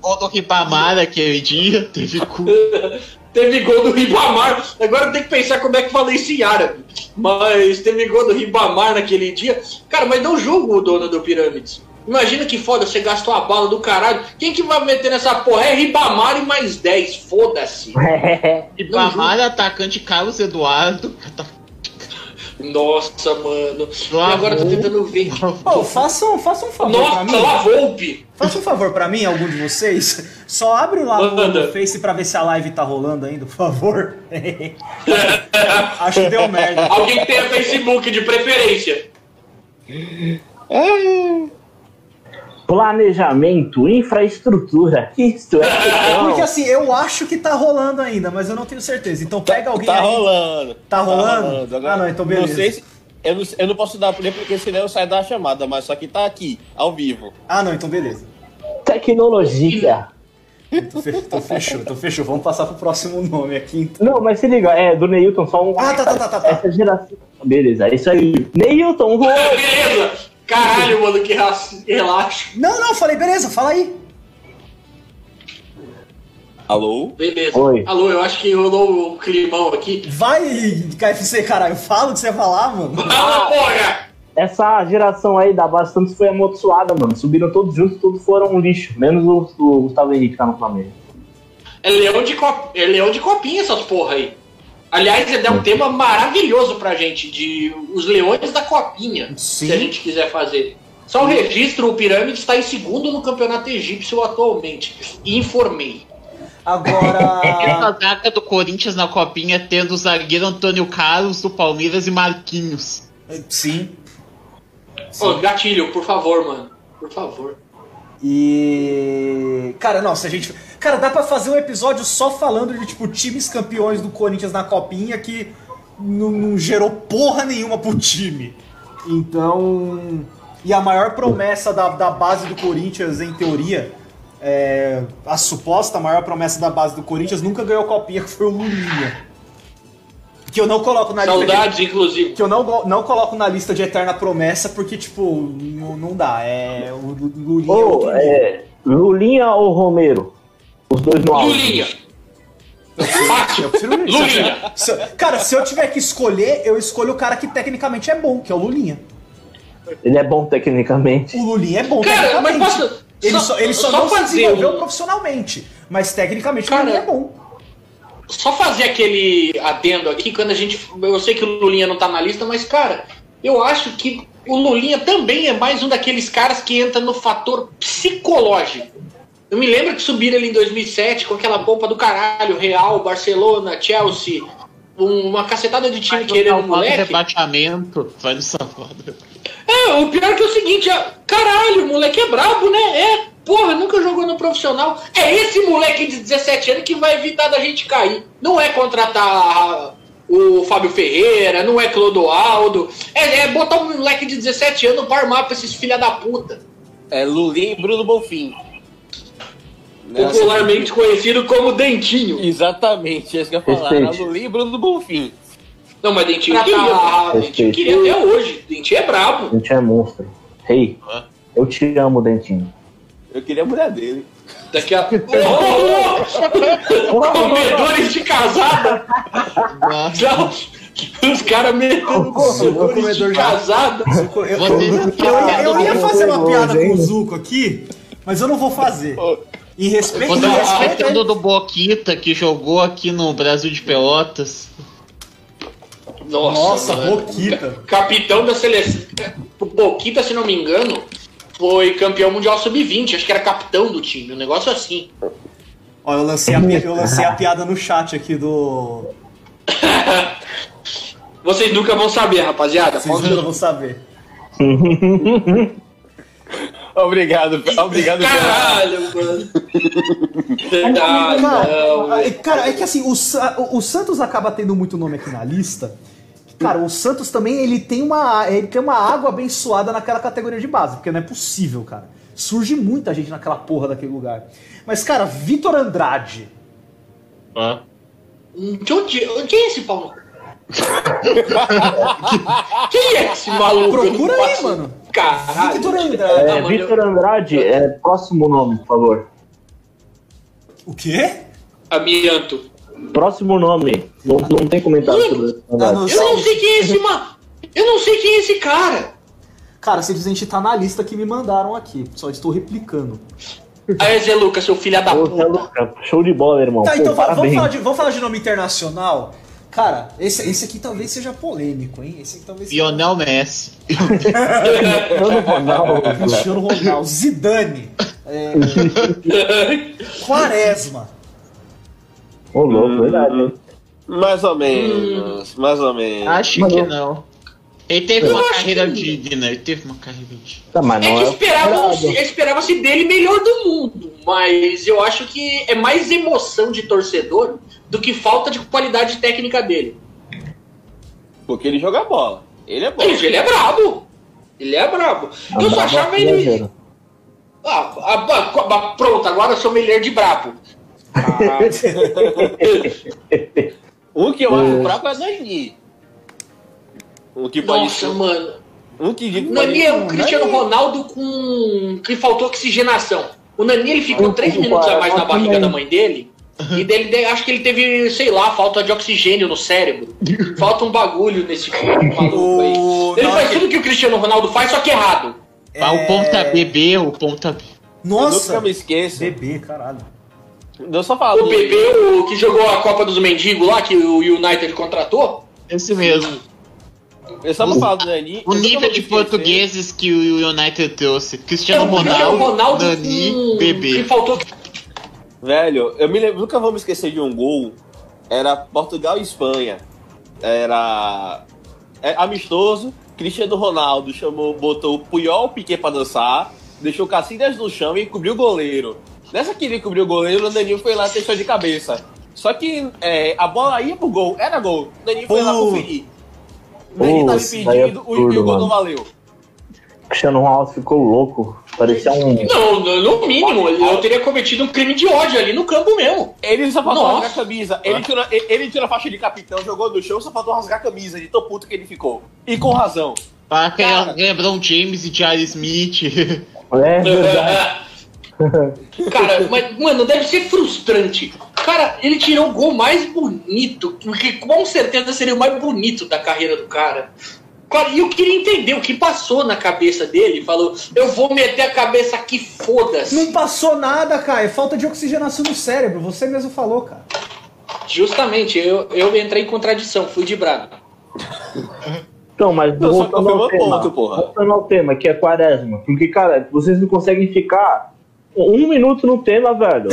Gol do Ribamar aquele dia, teve cu. <laughs> Teve gol do Ribamar. Agora tem que pensar como é que falei isso em árabe. Mas teve gol do Ribamar naquele dia. Cara, mas não julgo o dono do Pirâmides. Imagina que foda, você gastou a bala do caralho. Quem que vai meter nessa porra? É Ribamar e mais 10. Foda-se. <laughs> Ribamar, atacante Carlos Eduardo. Nossa, mano. E Lavou. agora eu tô tentando ver. Ô, façam, façam um favor pra mim. Nossa, La Volpe! Faça um favor pra mim, algum de vocês. Só abre lá no, Manda. no Face pra ver se a live tá rolando ainda, por favor. <laughs> Acho que deu merda. Alguém que tenha Facebook de preferência. Planejamento, infraestrutura. Isto é. Porque assim, eu acho que tá rolando ainda, mas eu não tenho certeza. Então pega alguém Tá aí. rolando. Tá rolando? Agora, Ah, não, então beleza. Não sei se, eu, não, eu não posso dar play porque senão eu saio da chamada, mas só que tá aqui, ao vivo. Ah, não, então beleza. Tecnologia. Então, então fechou, então fechou. Vamos passar pro próximo nome aqui. Então. Não, mas se liga, é do Neilton, só um. Ah, tá, tá, tá, tá, tá. Essa geração. Beleza, é isso aí. Neilton! Beleza! Caralho, mano, que relaxo. Não, não, falei, beleza, fala aí. Alô? Beleza. Oi. Alô, eu acho que rolou um climão aqui. Vai, KFC, caralho, fala o que você ia falar, mano. Fala, porra! Essa geração aí da base Santos foi amaldiçoada, mano. Subiram todos juntos, todos foram um lixo. Menos o, o Gustavo Henrique que tá no Flamengo. É leão de, cop... é leão de copinha essas porra aí. Aliás, ele dá um tema maravilhoso pra gente, de os leões da copinha, Sim. se a gente quiser fazer. Só um registro, o Pirâmide está em segundo no campeonato egípcio atualmente. Informei. Agora. Essa zaga do Corinthians na copinha tendo o zagueiro Antônio Carlos do Palmeiras e Marquinhos. Sim. Ô, gatilho, por favor, mano. Por favor. E. Cara, não, se a gente. Cara, dá pra fazer um episódio só falando de, tipo, times campeões do Corinthians na copinha que não, não gerou porra nenhuma pro time. Então. E a maior promessa da, da base do Corinthians, em teoria, é, a suposta maior promessa da base do Corinthians nunca ganhou copinha, que foi o Lulinha. Que eu não coloco na lista. de- Saudades, inclusive. que eu não, não coloco na lista de eterna promessa, porque, tipo, não, não dá. É. O Lu- Lulinha é outro nível. é. Lulinha ou Romero? Os dois no. Lulinha. Eu prefiro o Lulinha. Lulinha. Se eu- cara, se eu tiver que escolher, eu escolho o cara que tecnicamente é bom, que é o Lulinha. Ele é bom tecnicamente. O Lulinha é bom Cara, mas tecnicamente. posso- ele só- só, ele só, só não se desenvolveu um- profissionalmente. Mas tecnicamente Cara, o Lulinha é bom. Só fazer aquele adendo aqui, quando a gente. Eu sei que o Lulinha não tá na lista, mas, cara, eu acho que o Lulinha também é mais um daqueles caras que entra no fator psicológico. Eu me lembro que subiram ele em 2007 com aquela bomba do caralho, Real, Barcelona, Chelsea, um- uma cacetada de time querendo um no moleque. rebaixamento. Vai no safado. É, o pior que é o seguinte, é, caralho, o moleque é brabo, né? É, porra, nunca jogou no profissional. É esse moleque de 17 anos que vai evitar da gente cair. Não é contratar o Fábio Ferreira, não é Clodoaldo. É, é botar um moleque de 17 anos pra armar pra esses filha da puta. É Lulinha e Bruno Bonfim. Né? Popularmente conhecido como Dentinho. Exatamente, é isso que eu ia falar. Era. Lulinha e Bruno Bonfim. Não, mas Dentinho queria, Dentinho queria até hoje. Dentinho é brabo. Dentinho é monstro. Rei, Hã? eu te amo, Dentinho. Eu queria a mulher dele. Daqui a. Oh, comedores de casada! Não, os caras metendo comedor comedores de casada. Eu, eu- eu ia, do fazer uma piada com o Zuko aqui, mas eu não vou fazer. Em respeito, tá respeito esquecendo do Boquita que jogou aqui no Brasil de Pelotas. Nossa, Nossa. Boquita. Capitão da seleção. Boquita, se não me engano, foi campeão mundial sub-20. Acho que era capitão do time. Um negócio assim. Ó, eu lancei, a, eu lancei a <laughs> piada no chat aqui do. Vocês nunca vão saber, rapaziada. Vocês nunca vão saber. <laughs> Obrigado, obrigado. Caralho, mano. Cara, é- cara, é que assim, o- o Santos acaba tendo muito nome aqui na lista. Cara, o Santos também ele tem uma ele tem uma água abençoada naquela categoria de base, porque não é possível, cara. Surge muita gente naquela porra daquele lugar. Mas, cara, Vitor Andrade. De onde, quem é esse pau no cu? Quem é esse maluco? Procura aí, mano. Caralho. Victor Andrade. É, Vitor Andrade, é próximo nome, por favor. O quê? Amianto. Próximo nome. Não, não tem comentário sobre não. Eu não sei quem é esse, mano. Eu não sei quem é esse cara. Cara, simplesmente a gente tá na lista que me mandaram aqui. Só estou replicando. Aí, Zé Lucas, seu filho da Ô, Zé puta. Luca, show de bola, irmão. Tá, Pô, então va- vamos falar, de, vamos falar de nome internacional. Cara, esse, esse aqui talvez seja polêmico, hein? Esse aqui talvez seja. Lionel Messi. Cristiano Ronaldo. Cristiano Ronaldo, Zidane, é, <laughs> Quaresma. Ô, louco, verdade. hein? Mais ou menos, mais ou menos. Acho Mas que eu- não. Ele teve Eu uma carreira que- digna, ele teve uma carreira digna. Tá, mas É não que é. esperava-se esperava dele melhor do mundo, mas eu acho que é mais emoção de torcedor do que falta de qualidade técnica dele. Porque ele joga bola. Ele é bom. Ele, ele é brabo. Ele é brabo. Eu só Andava achava ele. Ah, ah, ah, ah, pronto, agora eu sou melhor de brabo. Um <laughs> que eu acho fraco é o Nani. Um que pode Nossa, mano. Um que Nani é o Cristiano Ronaldo com. que faltou oxigenação. O Nani ele ficou Eu três minutos a- mais na barriga da mãe dele. E <laughs> dele, de- acho que ele teve, sei lá, falta de oxigênio no cérebro. Falta um bagulho nesse <laughs> maluco aí. O- Ele faz tudo que o Cristiano Ronaldo faz, só que errado. Ah, o ponta BB, o ponta B. Eu Nossa! nunca me esqueço. Bebê, caralho. Eu só falo. O Bebê, o que jogou a Copa dos Mendigos lá, que o United contratou. Esse mesmo. Eu só vou falar do Nani. O nível de portugueses que o United trouxe. Cristiano É, Ronaldo, Dani, com- que faltou Velho, eu me lembro, nunca vou me esquecer de um gol. Era Portugal e Espanha. Era é, amistoso. Cristiano Ronaldo chamou, botou o Puyol Piquet pra dançar, deixou Cacilhas no chão e cobriu o goleiro. Nessa que ele cobriu o goleiro, o Danilo foi lá e testou de cabeça. Só que é, a bola ia pro gol, era gol. O Danilo foi lá Pô. conferir. O Danilo tava é impedido o- e o gol não valeu. Cristiano Ronaldo ficou louco. Parecia um. Não, no mínimo, eu teria cometido um crime de ódio ali no campo mesmo. Ele só faltou Nossa. rasgar a camisa. Ele tirou, ele, tirou a faixa de capitão, jogou no chão, só faltou rasgar a camisa de tão puto que ele ficou. E com razão. Para Cara. LeBron James e Charlie Smith. É <laughs> verdade. Cara, mas, mano, deve ser frustrante. Cara, ele tirou o gol mais bonito, que com certeza seria o mais bonito da carreira do cara. Cara, e eu queria entender o que passou na cabeça dele. Falou, eu vou meter a cabeça aqui, foda-se. Não passou nada, cara. É falta de oxigenação no cérebro. Você mesmo falou, cara. Justamente, eu, eu entrei em contradição, fui de brado. Então, mas Não, voltando ao tema, ponto, porra. voltando ao tema, que é quaresma. Porque, cara, vocês não conseguem ficar um minuto no tema, velho.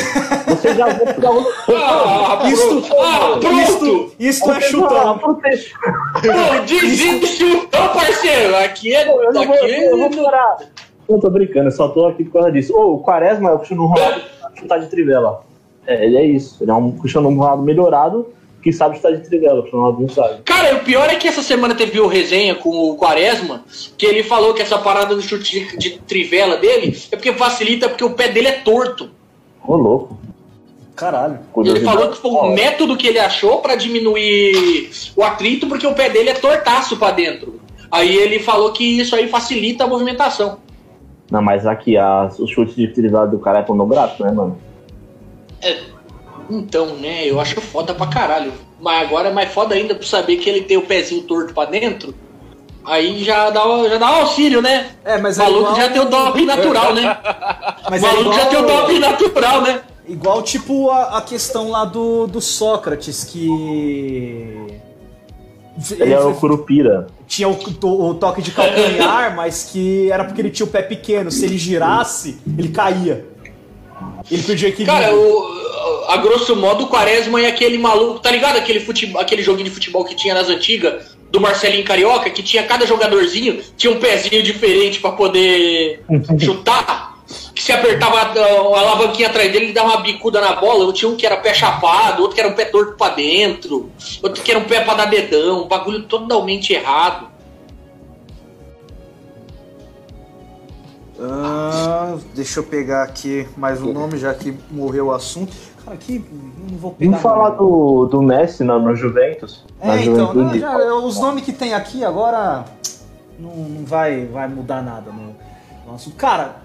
Vocês já vão pra outro. Ah, Isto- pronto. Ah, pronto. Isto é chutão. Não, desiste o chutão, parceiro. Aqui é. Eu não vou, Aqui eu vou parar. Não, tô brincando, eu só tô aqui por causa disso. Ô, o Quaresma é o Cristiano Ronaldo chutar de trivela. É, ele é isso. Ele é um Cristiano Ronaldo melhorado que sabe chutar de trivela. O Cristiano Ronaldo não sabe. Cara, o pior é que essa semana teve o resenha com o Quaresma, que ele falou que essa parada do chute de, trivela dele é porque facilita porque o pé dele é torto. Ô, louco. Caralho. Ele falou que foi um método que ele achou pra diminuir o atrito porque o pé dele é tortaço pra dentro. Aí ele falou que isso aí facilita a movimentação. Não, mas aqui, as, os chutes de trivela do cara é pornográfico, né, mano? Então, né, eu acho foda pra caralho. Mas agora é mais foda ainda por saber que ele tem o pezinho torto pra dentro. Aí já dá, já dá um auxílio, né? É, mas O é maluco igual... já tem o doping natural, né? <laughs> Mas o é maluco já tem o igual... doping natural, né? Igual, tipo, a, a questão lá do, do Sócrates, que... Ele é o Curupira. tinha o, o- o toque de calcanhar, <laughs> mas que era porque ele tinha o pé pequeno. Se ele girasse, ele caía. Ele perdia equilíbrio. Cara, o, a grosso modo, o Quaresma é aquele maluco, tá ligado? Aquele, futebol, aquele joguinho de futebol que tinha nas antigas, do Marcelinho Carioca, que tinha cada jogadorzinho, tinha um pezinho diferente pra poder chutar. Que se apertava a, a alavanquinha atrás dele, ele dava uma bicuda na bola. Tinha um que era pé chapado, outro que era um pé torto pra dentro, outro que era um pé pra dar dedão, um bagulho totalmente errado. Ah, deixa eu pegar aqui mais um nome, já que morreu o assunto. Cara, aqui não vou pegar. Vamos falar do, do Messi no, no Juventus? na É, então, juventude. não, já, os nomes que tem aqui agora não, não vai, vai mudar nada no, no assunto. Cara,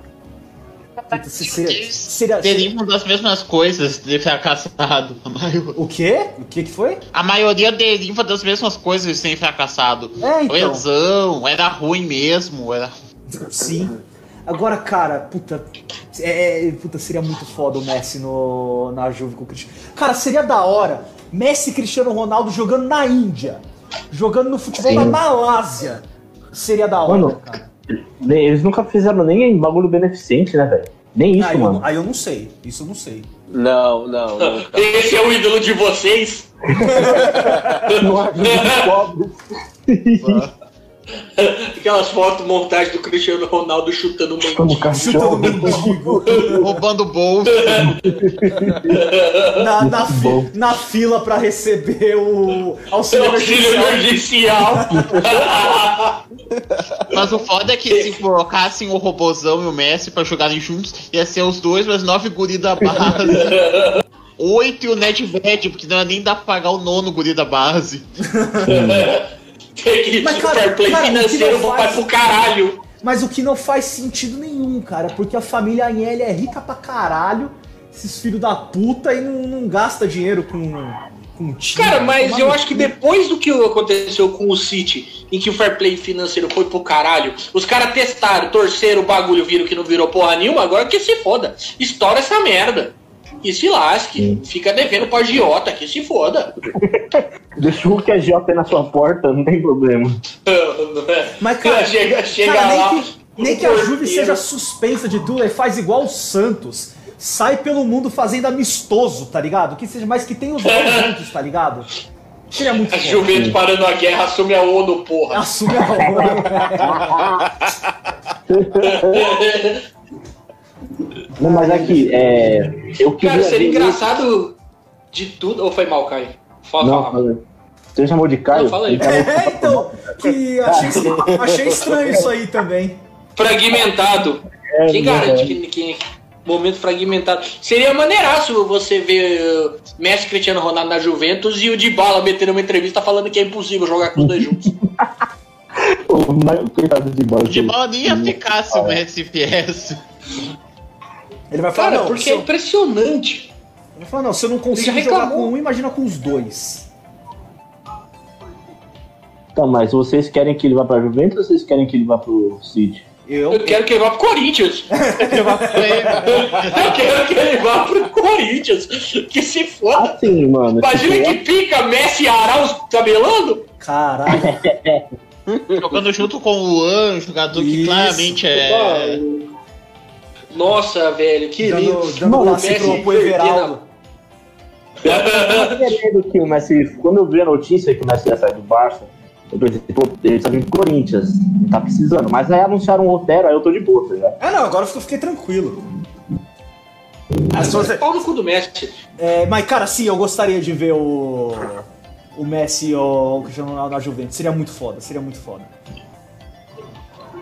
puta, seria, seria, Teria uma das mesmas coisas de fracassado. O quê? O que que foi? a maioria deriva das mesmas coisas de ser fracassado. É, então. Lesão, era ruim mesmo, era Sim. Agora, cara, puta, é, é, puta, seria muito foda o Messi no, na Juve com o Cristiano. Cara, seria da hora Messi e Cristiano Ronaldo jogando na Índia, jogando no futebol Sim. da Malásia. Seria da hora, Mano, cara. Nem- Eles nunca fizeram nem bagulho beneficente, né, velho? Nem isso, aí, eu, mano. não- aí eu não sei. Isso eu não sei. Não, não, nunca. <laughs> Esse é o ídolo de vocês? <laughs> Não ajuda <laughs> os pobres. Aquelas fotos, montagem do Cristiano Ronaldo chutando um Como mendigo. Chutando mendigo <laughs> Roubando bolsa. <laughs> na, na, fi- na fila pra receber o auxílio Auxílio emergencial. <laughs> Mas o foda é que se colocassem o Robozão e o Messi pra jogarem juntos, ia ser os dois, mas nove guri da base. Oito e o Nedved, porque não ia nem dar pra pagar o nono guri da base. <laughs> Mas, cara, fair play cara, o que financeiro não vai faz- pro caralho. Mas o que não faz sentido nenhum, cara, porque a família Agnelli é rica pra caralho, esses filhos da puta, e não, não gasta dinheiro com, com time. Cara, mas Tomar eu no acho que depois do que aconteceu com o City, em que o fair play financeiro foi pro caralho, os caras testaram, torceram o bagulho, viram que não virou porra nenhuma, agora que se foda. Estoura essa merda. E se lasque. Fica devendo pro agiota, que se foda. <laughs> Deixa o que a Jota na sua porta, não tem problema. <laughs> Mas, cara, chega, chega cara, lá. nem que, nem que a Juve seja suspensa de tudo, e faz igual o Santos. Sai pelo mundo fazendo amistoso, tá ligado? Que seja, mas que tem os dois <laughs> juntos, tá ligado? Seria muito A. Juventus parando a guerra assume a ONU, porra. Assume a onda. Não, mas aqui, é. Eu queria. Cara, seria engraçado de tudo. Ou foi mal, Caio? Fala, Não, fala. fala. Você chamou de Caio? Não, fala aí. É, então, que achei, achei estranho isso aí também. Fragmentado. É, Quem garante é. que, que momento fragmentado? Seria maneiraço você ver uh, Messi Cristiano Ronaldo na Juventus e o Dybala metendo uma entrevista falando que é impossível jogar com os dois juntos. <laughs> O Coitado de bola. O de mal nem ia ficar se o Messi viesse. Ele vai falar, Cara, não, porque é impressionante. ele vai falar, não, se eu não consigo jogar com um, imagina com os dois. Tá, mas vocês querem que ele vá pra Juventus ou vocês querem que ele vá pro City? Eu, Eu quero que ele vá pro Corinthians. <laughs> Eu quero que ele vá pro Corinthians. Que se foda. Assim, mano. Imagina que pica Messi e Arauz tabelando. Caralho. <laughs> Jogando junto com o Luan, jogador que Isso. claramente é. Nossa, velho, que lindo. dando, dando Mano, passe Messi pro, Everaldo. Eu que o Messi. <laughs> Quando eu vi a notícia que o Messi ia sair do Barça, eu pensei, pô, ele tá vindo pro Corinthians. Tá precisando. Mas aí anunciaram o Otero, aí eu tô de boa, tá ligado? Ah, não, agora eu fiquei tranquilo. Ah, se você- Pau no cu do Messi. é, mas, cara, sim, eu gostaria de ver o. O Messi ou o Cristiano Ronaldo na Juventus. Seria muito foda, seria muito foda.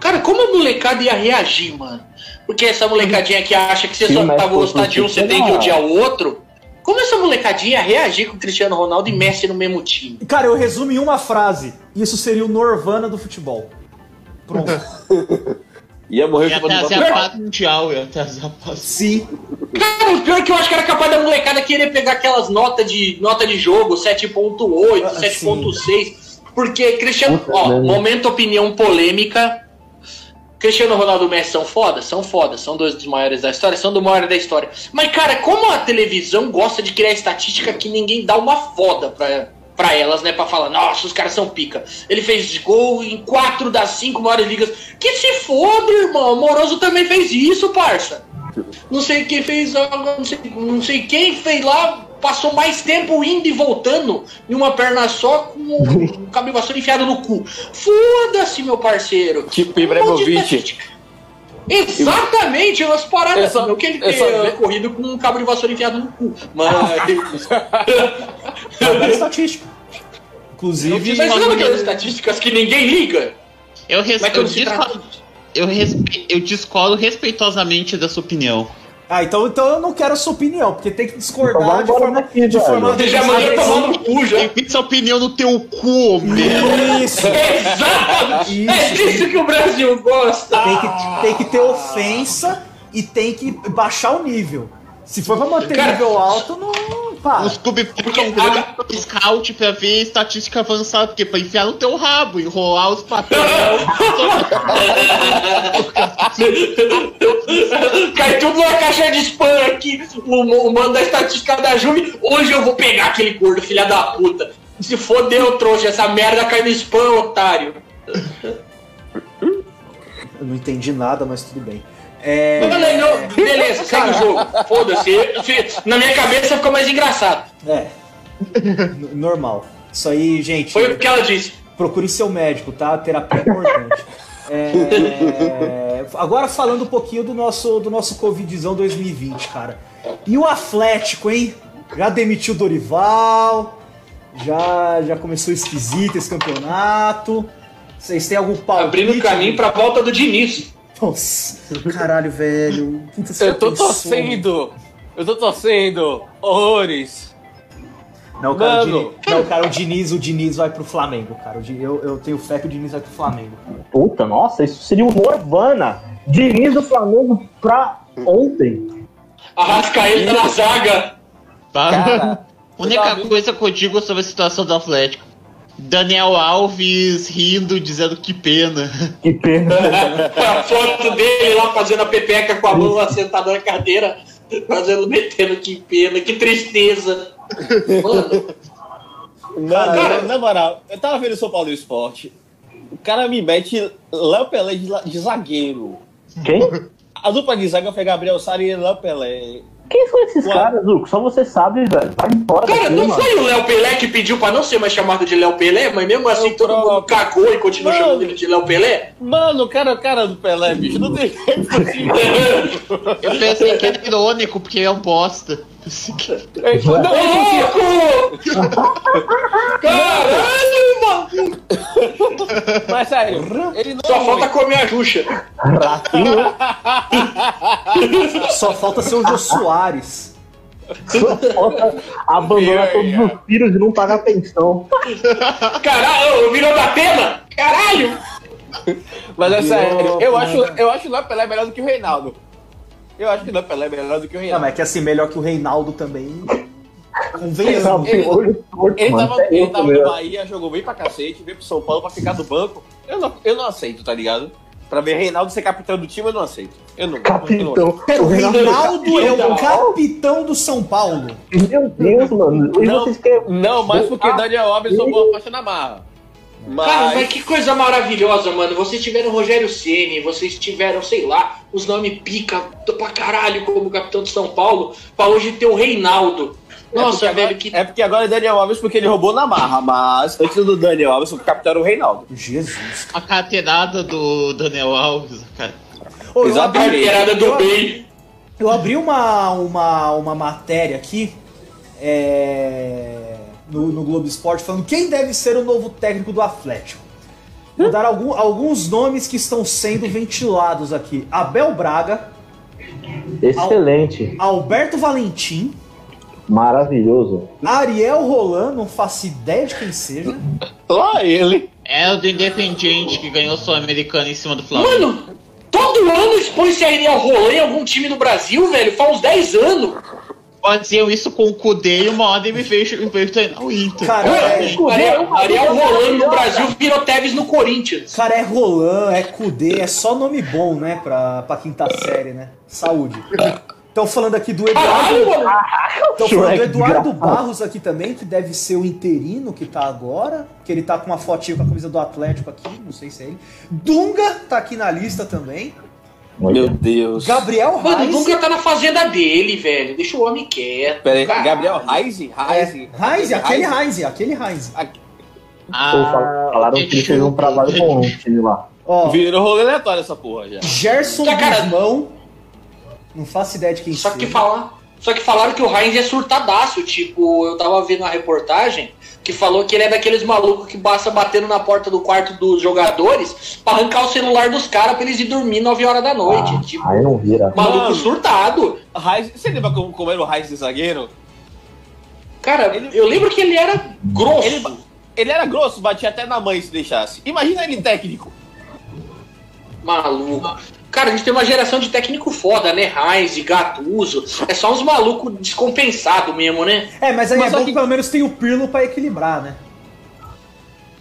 Cara, como a molecada ia reagir, mano? Porque essa molecadinha que acha que você Sim, só pra foi gostar de um, você tem que profissional. odiar o outro. Como essa molecadinha ia reagir com o Cristiano Ronaldo e Messi no mesmo time? Cara, eu resumo em uma frase. Isso seria o Norvana do futebol. Pronto. <laughs> Ia morrer Ia papel. a mundial, ia trazer a paz. Sim. Cara, o pior é que eu acho que era capaz da molecada querer pegar aquelas notas de, nota de jogo, 7.8, Ah, 7.6. Porque Cristiano. Puta, Ó, momento opinião polêmica. Cristiano Ronaldo e Messi são foda? São foda, são dois dos maiores da história, são do maior da história. Mas, cara, como a televisão gosta de criar estatística que ninguém dá uma foda pra, pra elas, né? Pra falar, nossa, os caras são pica. Ele fez gol em quatro das cinco maiores ligas. Que se foda, irmão. O Moroso também fez isso, parça. Não sei quem fez, não sei, não sei quem fez lá, passou mais tempo indo e voltando em uma perna só com um cabo de vassoura enfiado no cu. Foda-se, meu parceiro. Tipo Ibrahimovic. estatística. Exatamente, umas paradas Essa- não que ele essa tenha corrido com um cabo de vassoura enfiado no cu. Mas. <laughs> É estatística. Inclusive. Mas sabe aquelas estatísticas que ninguém liga? Eu, res... Mas eu, quando se disco- trata. eu, respe- eu discordo respeitosamente da sua opinião. Ah, então, então eu não quero a sua opinião, porque tem que discordar Então de forma, daqui, de forma Você já mandou tomar no cu já. Opinião no teu cu, meu. Isso. Exatamente! É Isso. disso que o Brasil gosta! Tem que, tem que ter ofensa e tem que baixar o nível. Se for pra manter Cara- nível alto, não. Para. Os clubes Porque ficam grande scout pra ver estatística avançada, porque pra enfiar no teu rabo, enrolar os papéis. <laughs> Cai tudo numa caixa de spam aqui. O, o mano da estatística da Juve. Hoje eu vou pegar aquele gordo, filha da puta. Se fodeu, trouxa. Essa merda cai no spam, otário. Eu não entendi nada, mas tudo bem. É... Não, não. Beleza, segue o jogo. Foda-se. Na minha cabeça ficou mais engraçado. É. Normal. Isso aí, gente. Foi o que ela disse. Procure seu médico, tá? Terapia é importante. É, <laughs> Agora falando um pouquinho do nosso, do nosso Covidzão 2020, cara. E o Atlético, hein? Já demitiu o Dorival, já, já começou esquisito esse campeonato. Vocês têm algum palpite? Abrindo caminho pra volta do Diniz. Nossa, caralho, velho. Puta, Eu tô pensou? torcendo. Eu tô torcendo. Horrores. Não, cara, o. Diniz, não, cara, o Diniz, o Diniz vai pro Flamengo, cara. Eu, eu tenho fé que o Diniz vai pro Flamengo. Puta, nossa, isso seria um Morvana. Diniz do Flamengo pra ontem. Arrascaeta na zaga. Tá? A única tava- coisa que eu digo sobre a situação do Atlético. Daniel Alves rindo, dizendo que pena. <laughs> Que pena. A foto dele lá fazendo a pepeca com a mão lá sentado na cadeira. Fazendo, metendo que pena, que tristeza. Mano, Mano, Cara. na moral, eu tava vendo o São Paulo Esporte. O cara me mete Léo Pelé de, de zagueiro. Quem? A dupla de zaga foi Gabriel Sara e Léo Pelé. Quem são esses Ué. caras, Zuco? Só você sabe, velho. Vai embora cara, daqui, não mano. foi o Léo Pelé que pediu pra não ser mais chamado de Léo Pelé, mas mesmo assim o todo mundo cagou e continuou Mano. chamando ele de Léo Pelé? Mano, o cara, o cara do Pelé, bicho, não tem jeito assim. <laughs> Eu pensei que era irônico, porque é um bosta. Não, louco! Caralho, mano! mas sério, ele não Só é falta ruim. comer a Xuxa. Ratinho, Só falta ser o Jô Soares. sua foto abandona todos os filhos e não paga pensão. Caralho, virou da pena? Caralho! Mas é sério, eu Não, acho, não. eu acho o Pelé melhor do que o Reinaldo. Eu acho que o Pelé é melhor do que o Não, Reinaldo. mas é que assim, melhor que o Reinaldo também. Convenhamos. Ele- Ele mano. tava, É ele tava no. Bahia, jogou bem pra cacete, veio pro São Paulo pra ficar no banco. Eu não, eu não aceito, tá ligado? Pra ver Reinaldo ser capitão do time, eu não aceito. Eu não. Eu não Capitão. Pera, o Reinaldo é o Capitão. capitão do São Paulo. Meu Deus, mano. Não, não, mais porque Ah, Daniel Alves tomou a faixa na marra. Mas. Cara, mas que coisa maravilhosa, mano. Vocês tiveram Rogério Ceni, vocês tiveram, sei lá, os nomes pica pra caralho como capitão de São Paulo, pra hoje ter o Reinaldo. É Nossa, porque velho, agora- que. É porque agora é Daniel Alves porque ele roubou na marra, mas antes do Daniel Alves, o capitão era o Reinaldo. Jesus. A carteirada do Daniel Alves, cara. Ô, eu abri, Carteirada do eu, bem. eu abri uma, uma, uma matéria aqui é, no, no Globo Esporte falando quem deve ser o novo técnico do Atlético. Vou dar algum- alguns nomes que estão sendo ventilados aqui. Abel Braga, Excelente. Alberto Valentim, Maravilhoso. Ariel Roland, não faço ideia de quem seja. Lá ele. É o do Independiente que ganhou Sul-Americana em cima do Flamengo. Mano, todo ano expõe-se a Ariel Rolê em algum time do Brasil, velho. Faz uns 10 anos. Faziam isso com o Kudê e uma hora ele veio, ele veio treinar o Inter. Cara, é, Ariel, Ariel Rolando no Brasil virou Tevez no Corinthians. cara, é Roland, é Kudê, é só nome bom, né, pra, pra quinta série, né? Saúde. Estão falando aqui do Eduardo. Estão falando do Eduardo. Barros aqui também, que deve ser o interino que tá agora. Que ele tá com uma fotinha com a camisa do Atlético aqui, não sei se é ele. Dunga tá aqui na lista também. Meu Deus. Gabriel Mano, Reis. Dunga tá na fazenda dele, velho. Deixa o homem quieto. Pera aí, Caralho. Gabriel Reise? Reise? Reis, aquele Reis, aquele Reis. Ah, falaram que ele fez um trabalho bom no time lá. Ó, Virou rolê aleatório essa porra já. Gerson Tá. Guzmão. Não faço ideia de quem Só que falar. Só que falaram que o Heinz é surtadaço, tipo, eu tava vendo a reportagem que falou que ele é daqueles malucos que basta batendo na porta do quarto dos jogadores pra arrancar o celular dos caras pra eles ir dormir 9 horas da noite. Ah, tipo, aí não vira. maluco Mano. surtado. Reis, você lembra como, como era o Reis de zagueiro? Cara, Ele- eu lembro que ele era grosso. Ele, ele era grosso, batia até na mãe se deixasse. Imagina ele técnico. Maluco. Cara, a gente tem uma geração de técnico foda, né? Heinz, Gattuso. É só uns malucos descompensados mesmo, né? É, mas aí Mas é só bom que- que pelo menos tem o Pirlo pra equilibrar, né?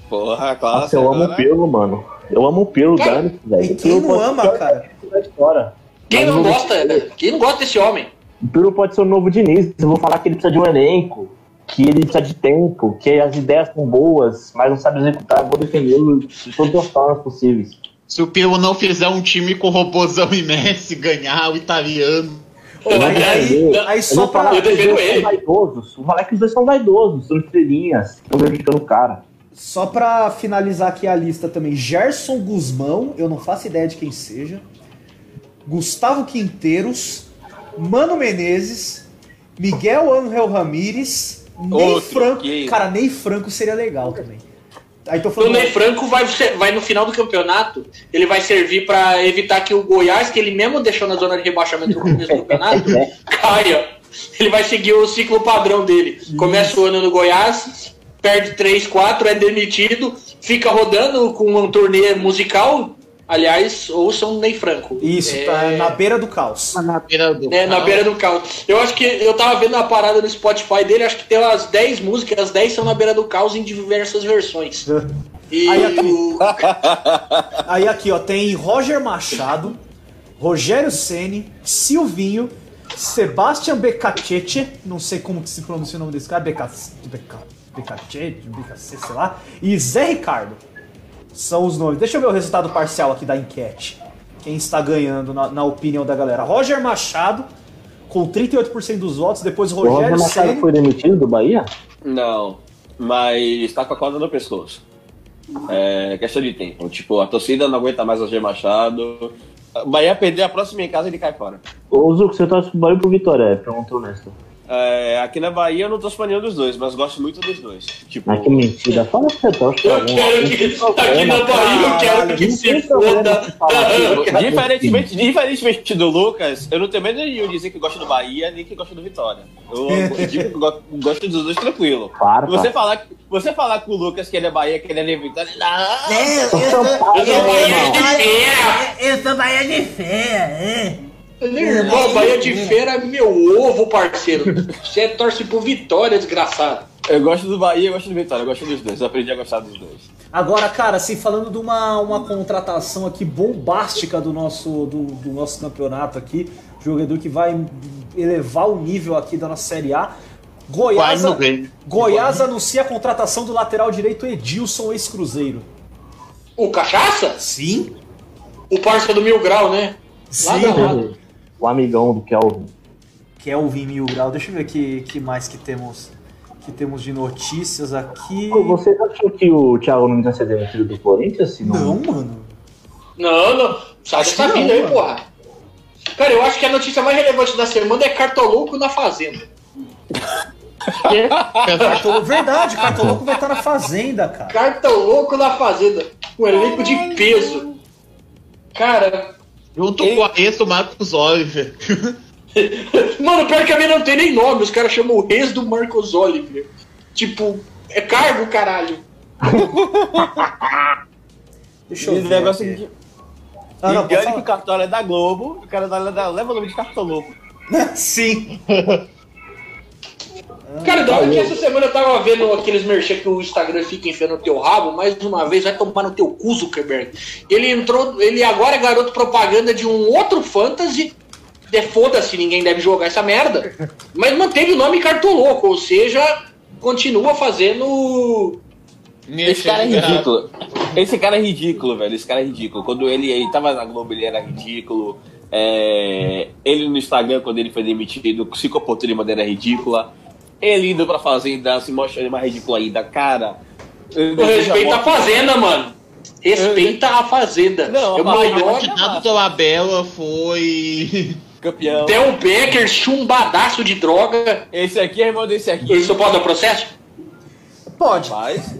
Porra, claro. Nossa, eu amo o Pirlo, mano. Eu amo o Pirlo, Cara, Dani, velho. e quem Pirlo não ama, cara? história. Quem Mas não gosta, quem não gosta desse homem? O Pirlo pode ser o novo Diniz. Eu vou falar que ele precisa de um elenco, que ele precisa de tempo, que as ideias são boas, mas não sabe executar. Eu vou defendê-lo de todas as formas possíveis. Se o Pirlo não fizer um time com robozão e Messi ganhar o italiano. Pô, aí- aí eu só pra- eu defendo dois ele. são vaidosos. Vou falar que os dois são vaidosos, são estrelinhas, estão prejudicando o cara. Só pra finalizar aqui a lista também, Gerson Guzmão, eu não faço ideia de quem seja. Gustavo Quinteiros, Mano Menezes, Miguel Ángel Ramírez, Ney Outro, Franco. que- Cara, Ney Franco seria legal também. Aí tô O falando. Ney Franco vai, vai no final do campeonato, ele vai servir pra evitar que o Goiás, que ele mesmo deixou na zona de rebaixamento no começo do campeonato, <laughs> caia. Ele vai seguir o ciclo padrão dele. Começa o ano no Goiás, perde 3, 4, é demitido, fica rodando com um turnê musical. Aliás, ouçam Ney Franco. Isso, É, tá na beira do caos. Na beira do. né, na beira do caos. Eu acho que eu tava vendo a parada no Spotify dele, acho que tem umas 10 músicas, as 10 são na beira do caos em diversas versões. <laughs> E Aí aqui- o- <laughs> Aí aqui, ó, tem Roger Machado, Rogério Ceni, Silvinho, Sebastian Becacete, não sei como que se pronuncia o nome desse cara, Beca- Beca- Becacete, Becacete, sei lá, e Zé Ricardo. São os nomes. Deixa eu ver o resultado parcial aqui da enquete. Quem está ganhando na, na opinião da galera? Roger Machado, com 38% dos votos, depois O Roger Rogério Machado Ceni. foi demitido do Bahia? Não, mas tá com a corda no pescoço. É questão de tempo. Tipo, a torcida não aguenta mais o Roger Machado. O Bahia perder a próxima em casa, ele cai fora. Ô, Zuco, você torce pro Bahia ou pro Vitória? É, pergunta honesta. É, aqui na Bahia eu não torço pra nenhum dos dois, mas gosto muito dos dois. Tipo, Mas que mentira. Fala que você torce pra Eu algum. quero Não que. tem Aqui na Bahia eu quero que se foda. falar <laughs> Diferentemente, diferentemente do Lucas, eu não tenho medo nenhum de dizer que gosto do Bahia nem que gosto do Vitória. Eu, eu digo que go- gosto dos dois tranquilo. Para, Você tá. falar, você falar com o Lucas que ele é Bahia, que ele é Vitória, não, Eu sou Bahia de feira. Eu sou Bahia de Fé, Meu irmão, Bahia de feira é meu ovo, parceiro. Você torce pro Vitória, desgraçado. eu gosto do Bahia, eu gosto do Vitória, eu gosto dos dois. Eu aprendi a gostar dos dois. Agora, cara, assim, falando de uma, uma contratação aqui bombástica do nosso, do, do nosso campeonato aqui, jogador que vai elevar o nível aqui da nossa Série A. Goiás. Goiás anuncia a contratação do lateral direito Edilson, ex-cruzeiro. O Cachaça? Sim? O parceiro do Mil Grau, né? Lá da lado. O amigão do Kelvin. Kelvin Mil Grau. Deixa eu ver que, que mais que temos, que temos de notícias aqui. Você achou que o Thiago Nunes ia ser demitido do Corinthians? Se Não, mano. Não, não. Sai Acho dessa que não, vida aí, porra. Cara, eu acho que a notícia mais relevante da semana é Cartoluco na Fazenda. Cartolo- Verdade, Cartoloco vai estar na fazenda, cara. Cartoluco na Fazenda. Um elenco de peso. Cara, Junto com a ex do Marcos Oliver. <laughs> Mano, pior que a minha não tem nem nome, os caras chamam o Reis do Marcos Oliver. Tipo, é cargo, caralho. <laughs> Deixa eu Esse ver. negócio aqui. de. Ah, não, e olha falar. que o Cartola é da Globo, o cara da, da, leva o nome de Cartoloco. <laughs> Sim. Cara, da hora que essa semana eu tava vendo aqueles merchan que o Instagram fica enfiando no teu rabo, mais uma vez vai tomar no teu cu, Zuckerberg. Ele entrou, ele agora é garoto propaganda de um outro fantasy. É, Foda-se, ninguém deve jogar essa merda. Mas manteve o nome Cartoloco, ou seja, continua fazendo. Esse cara é ridículo. Esse cara é ridículo, velho. Esse cara é ridículo. Quando ele, ele tava na Globo, ele era ridículo. É, ele no Instagram, quando ele foi demitido, se comportou de maneira ridícula. Ele indo pra fazenda, se mostrando mais ridículo ainda. Cara. Respeita a fazenda, mano. Respeita a fazenda. Não, é o mas- O maior. candidato do Abela foi. Campeão. Del Becker, chumbadaço de droga. Esse aqui é irmão desse aqui. Isso pode dar processo? Pode. Rapaz.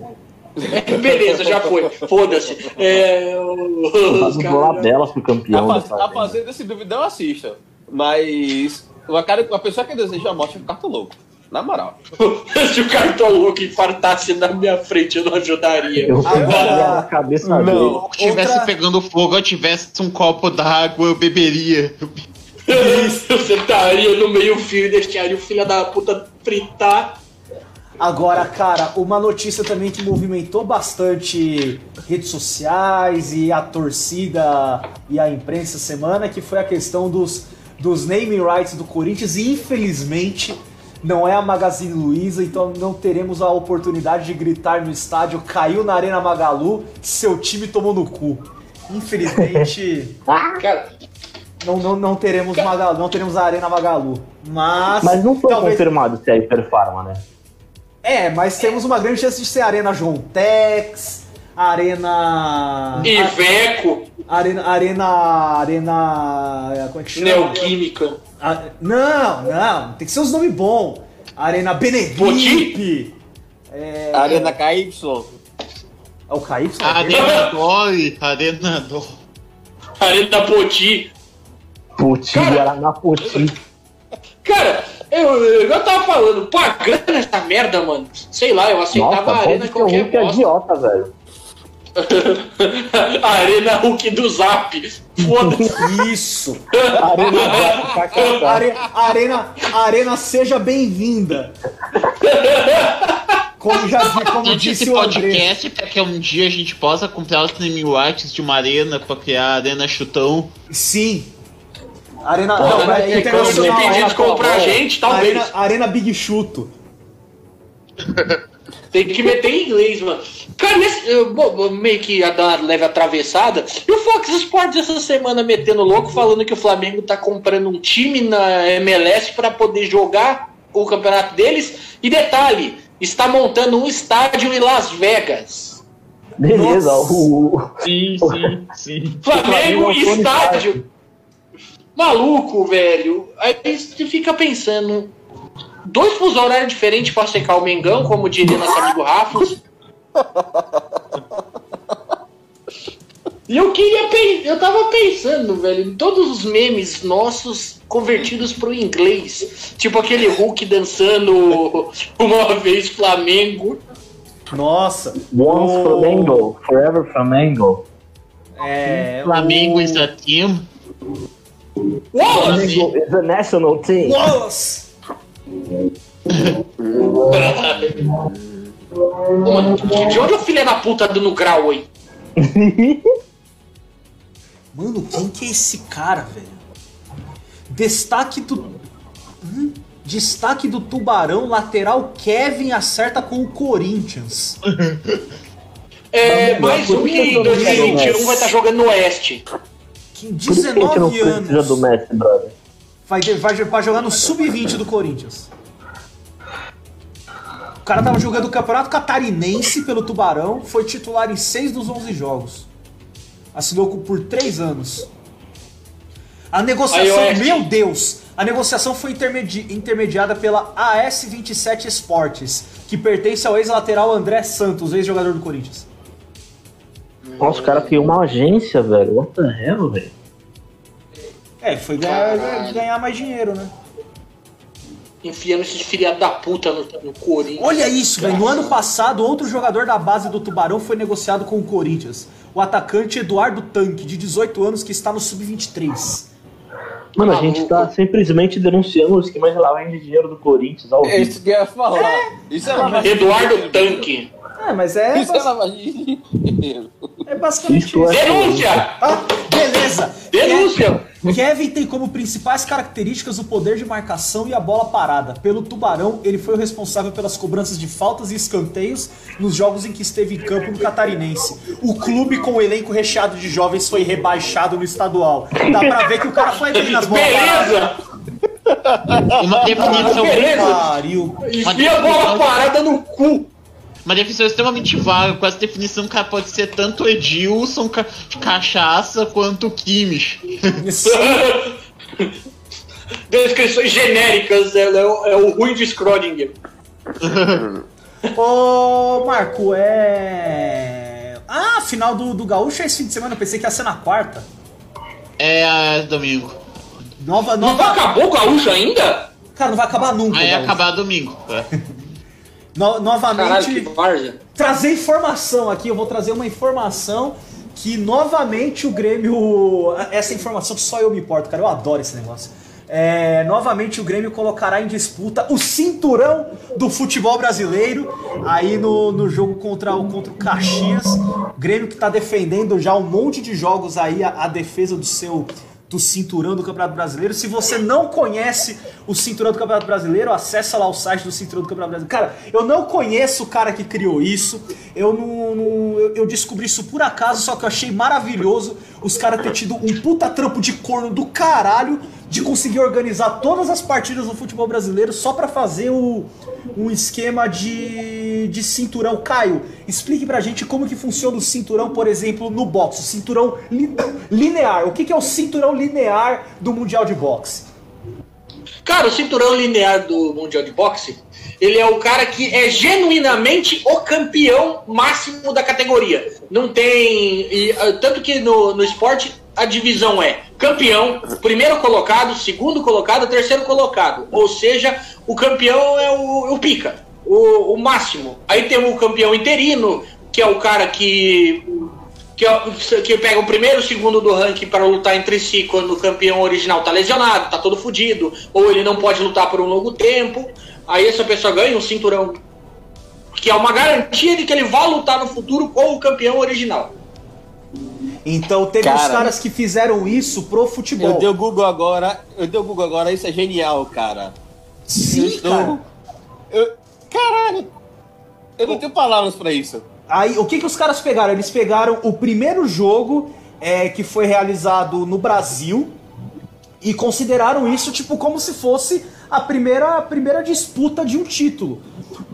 <laughs> Beleza, já foi. Foda-se. É, o- delas pro campeão A, da faz, a fazenda. Se duvidar, eu assisto. Mas uma, cara, uma pessoa que deseja a morte é o cartão louco. Na moral. <laughs> Se o cartoloco infartasse na minha frente, eu não ajudaria. Eu pegaria na cabeça Não. dele. Se tivesse Outra- pegando fogo, eu tivesse um copo d'água, eu beberia. <laughs> Eu sentaria no meio fio e deixaria o filho da puta fritar. Agora, cara, uma notícia também que movimentou bastante redes sociais e a torcida e a imprensa essa semana, que foi a questão dos, dos naming rights do Corinthians e infelizmente não é a Magazine Luiza, então não teremos a oportunidade de gritar no estádio caiu na Arena Magalu, seu time tomou no cu. Infelizmente, <laughs> Cara, não, não, não teremos Magalu, não teremos a Arena Magalu. Mas, Mas não foi talvez- confirmado se é Hiperfarma, né? É, mas temos uma grande chance de ser Arena João Tex, Arena. Iveco, Arena. Arena. Arena. Como é que chama? Neoquímica. A- não, não, tem que ser uns nomes bons. Arena Benegripe. É, Arena KY. é o KY? Arena Dói, Arena Dói. Arena Poti. Cara- Guaraná Puti. Cara, eu, eu, eu tava falando, pagando essa merda, mano. Sei lá, eu aceitava Nossa, a Arena um qualquer Hulk bosta. idiota, velho. <laughs> Arena Hulk do Zap. Foda-se. Isso! Arena KKK. Are- arena, arena, seja bem-vinda! Como já vi, como disse esse o André. podcast para que um dia a gente possa comprar os naming rights de uma arena pra criar a Arena Chutão. Sim. Arena. Pô, não, mas é internacional. você pedir de comprar a gente, talvez. Arena, Arena Big Chuto. <laughs> Tem que meter em inglês, mano. Cara, eu, bom, meio que ia dar uma leve atravessada. E o Fox Sports essa semana metendo louco, falando que o Flamengo tá comprando um time na MLS para poder jogar o campeonato deles. E detalhe, está montando um estádio em Las Vegas. Beleza, Nossa. o. Sim, sim, sim. Flamengo Flamengo é estádio. Maluco, velho. Aí você fica pensando. Dois fuso horários diferentes pra secar o Mengão, como diria nosso amigo Rafos. E eu queria eu tava pensando, velho, em todos os memes nossos convertidos pro inglês. Tipo aquele Hulk dançando uma vez Flamengo. Nossa. Once o- Flamengo, Forever Flamengo. É, Flamengo o- is a team. Wallace! Flamengo is a national team. Wallace! Mano, de onde o filho é da puta dando grau aí? <laughs> Mano, quem que é esse cara, velho? Destaque do. Hum? Destaque do Tubarão, lateral Kevin acerta com o Corinthians. <laughs> É, mais por um que em tô 2021 vai estar jogando no Oeste. Que Por isso que a gente não 19 precisa do anos Messi, brother. Vai, vai, vai jogar no sub-20 do Corinthians. O cara tava jogando o Campeonato Catarinense pelo Tubarão, foi titular em 6 dos 11 jogos. Assinou com- por 3 anos. A negociação, Aí, Oeste. meu Deus! A negociação foi intermedi- intermediada pela AS27 Esportes, que pertence ao ex-lateral André Santos, ex-jogador do Corinthians. Nossa, o cara criou uma agência, velho. What the hell, velho? É, foi ganhar, ganhar mais dinheiro, né? Enfiando esses filha da puta no, no Corinthians. Olha isso, velho. No ano passado, outro jogador da base do Tubarão foi negociado com o Corinthians. O atacante Eduardo Tanque, de 18 anos, que está no Sub-23. Mano, a Maluco. gente tá simplesmente denunciando o esquema de lavagem de dinheiro do Corinthians ao É vivo. isso que eu ia falar. Isso é lavagem de Eduardo. Tanque. É, mas é, Isso é lavagem de dinheiro. é basicamente Isso isso. é- Denúncia! Ah, beleza. Denúncia! Ke- Kevin tem como principais características o poder de marcação e a bola parada. Pelo Tubarão, ele foi o responsável pelas cobranças de faltas e escanteios nos jogos em que esteve em campo no Catarinense. O clube com o elenco recheado de jovens foi rebaixado no estadual. Dá pra ver que o cara foi bem nas bolas. Beleza! Uma definição, Beleza. Pariu. Enfia a bola parada no cu! Uma definição extremamente vaga. Com essa definição, cara pode ser tanto Edilson, ca cachaça, quanto Kimmich. <laughs> Descrições genéricas, é, é o, é o ruim de Schrödinger. <laughs> Ô, Marco, é. Ah, final do, do Gaúcho é esse fim de semana. Eu pensei que ia ser na quarta. É, domingo. Nova, Não nova. acabou o gaúcho ainda? Cara, não vai acabar nunca. Aí Gaúcho. acabar domingo. é. <laughs> No- novamente, Caralho, trazer informação aqui. Eu vou trazer uma informação que novamente o Grêmio. Essa informação só eu me importo, cara. Eu adoro esse negócio. É, novamente o Grêmio colocará em disputa o cinturão do futebol brasileiro aí no, no jogo contra o, contra o Caxias. Grêmio que está defendendo já um monte de jogos aí a, a defesa do seu do cinturão do Campeonato Brasileiro. Se você não conhece o cinturão do Campeonato Brasileiro, acessa lá o site do cinturão do Campeonato Brasileiro. Cara, eu não conheço o cara que criou isso. Eu não, não- eu, descobri isso por acaso, só que eu achei maravilhoso os caras ter tido um puta trampo de corno do caralho de conseguir organizar todas as partidas do futebol brasileiro só pra fazer o, um esquema de, de cinturão. Caio, explique pra gente como que funciona o cinturão, por exemplo, no boxe. O cinturão li- linear. O que, que é o cinturão linear do Mundial de Boxe? Cara, o cinturão linear do Mundial de Boxe, ele é o cara que é genuinamente o campeão máximo da categoria. Não tem. e, ah, tanto que no, no esporte a divisão é campeão, primeiro colocado, segundo colocado, terceiro colocado. Ou seja, o campeão é o, o pica, o, o máximo. Aí tem o campeão interino, que é o cara que que, é que pega o primeiro e o segundo do ranking para lutar entre si quando o campeão original tá lesionado, tá todo fudido, ou ele não pode lutar por um longo tempo. Aí essa pessoa ganha um cinturão que é uma garantia de que ele vai lutar no futuro com o campeão original. Então teve os Cara. caras que fizeram isso pro futebol. Eu dei o Google agora, eu dei o Google agora, isso é genial, cara. eu Sim, estou. cara. Eu, caralho! Eu não tenho palavras pra isso. Aí, o que, que os caras pegaram? Eles pegaram o primeiro jogo é, que foi realizado no Brasil e consideraram isso tipo como se fosse a primeira, a primeira disputa de um título.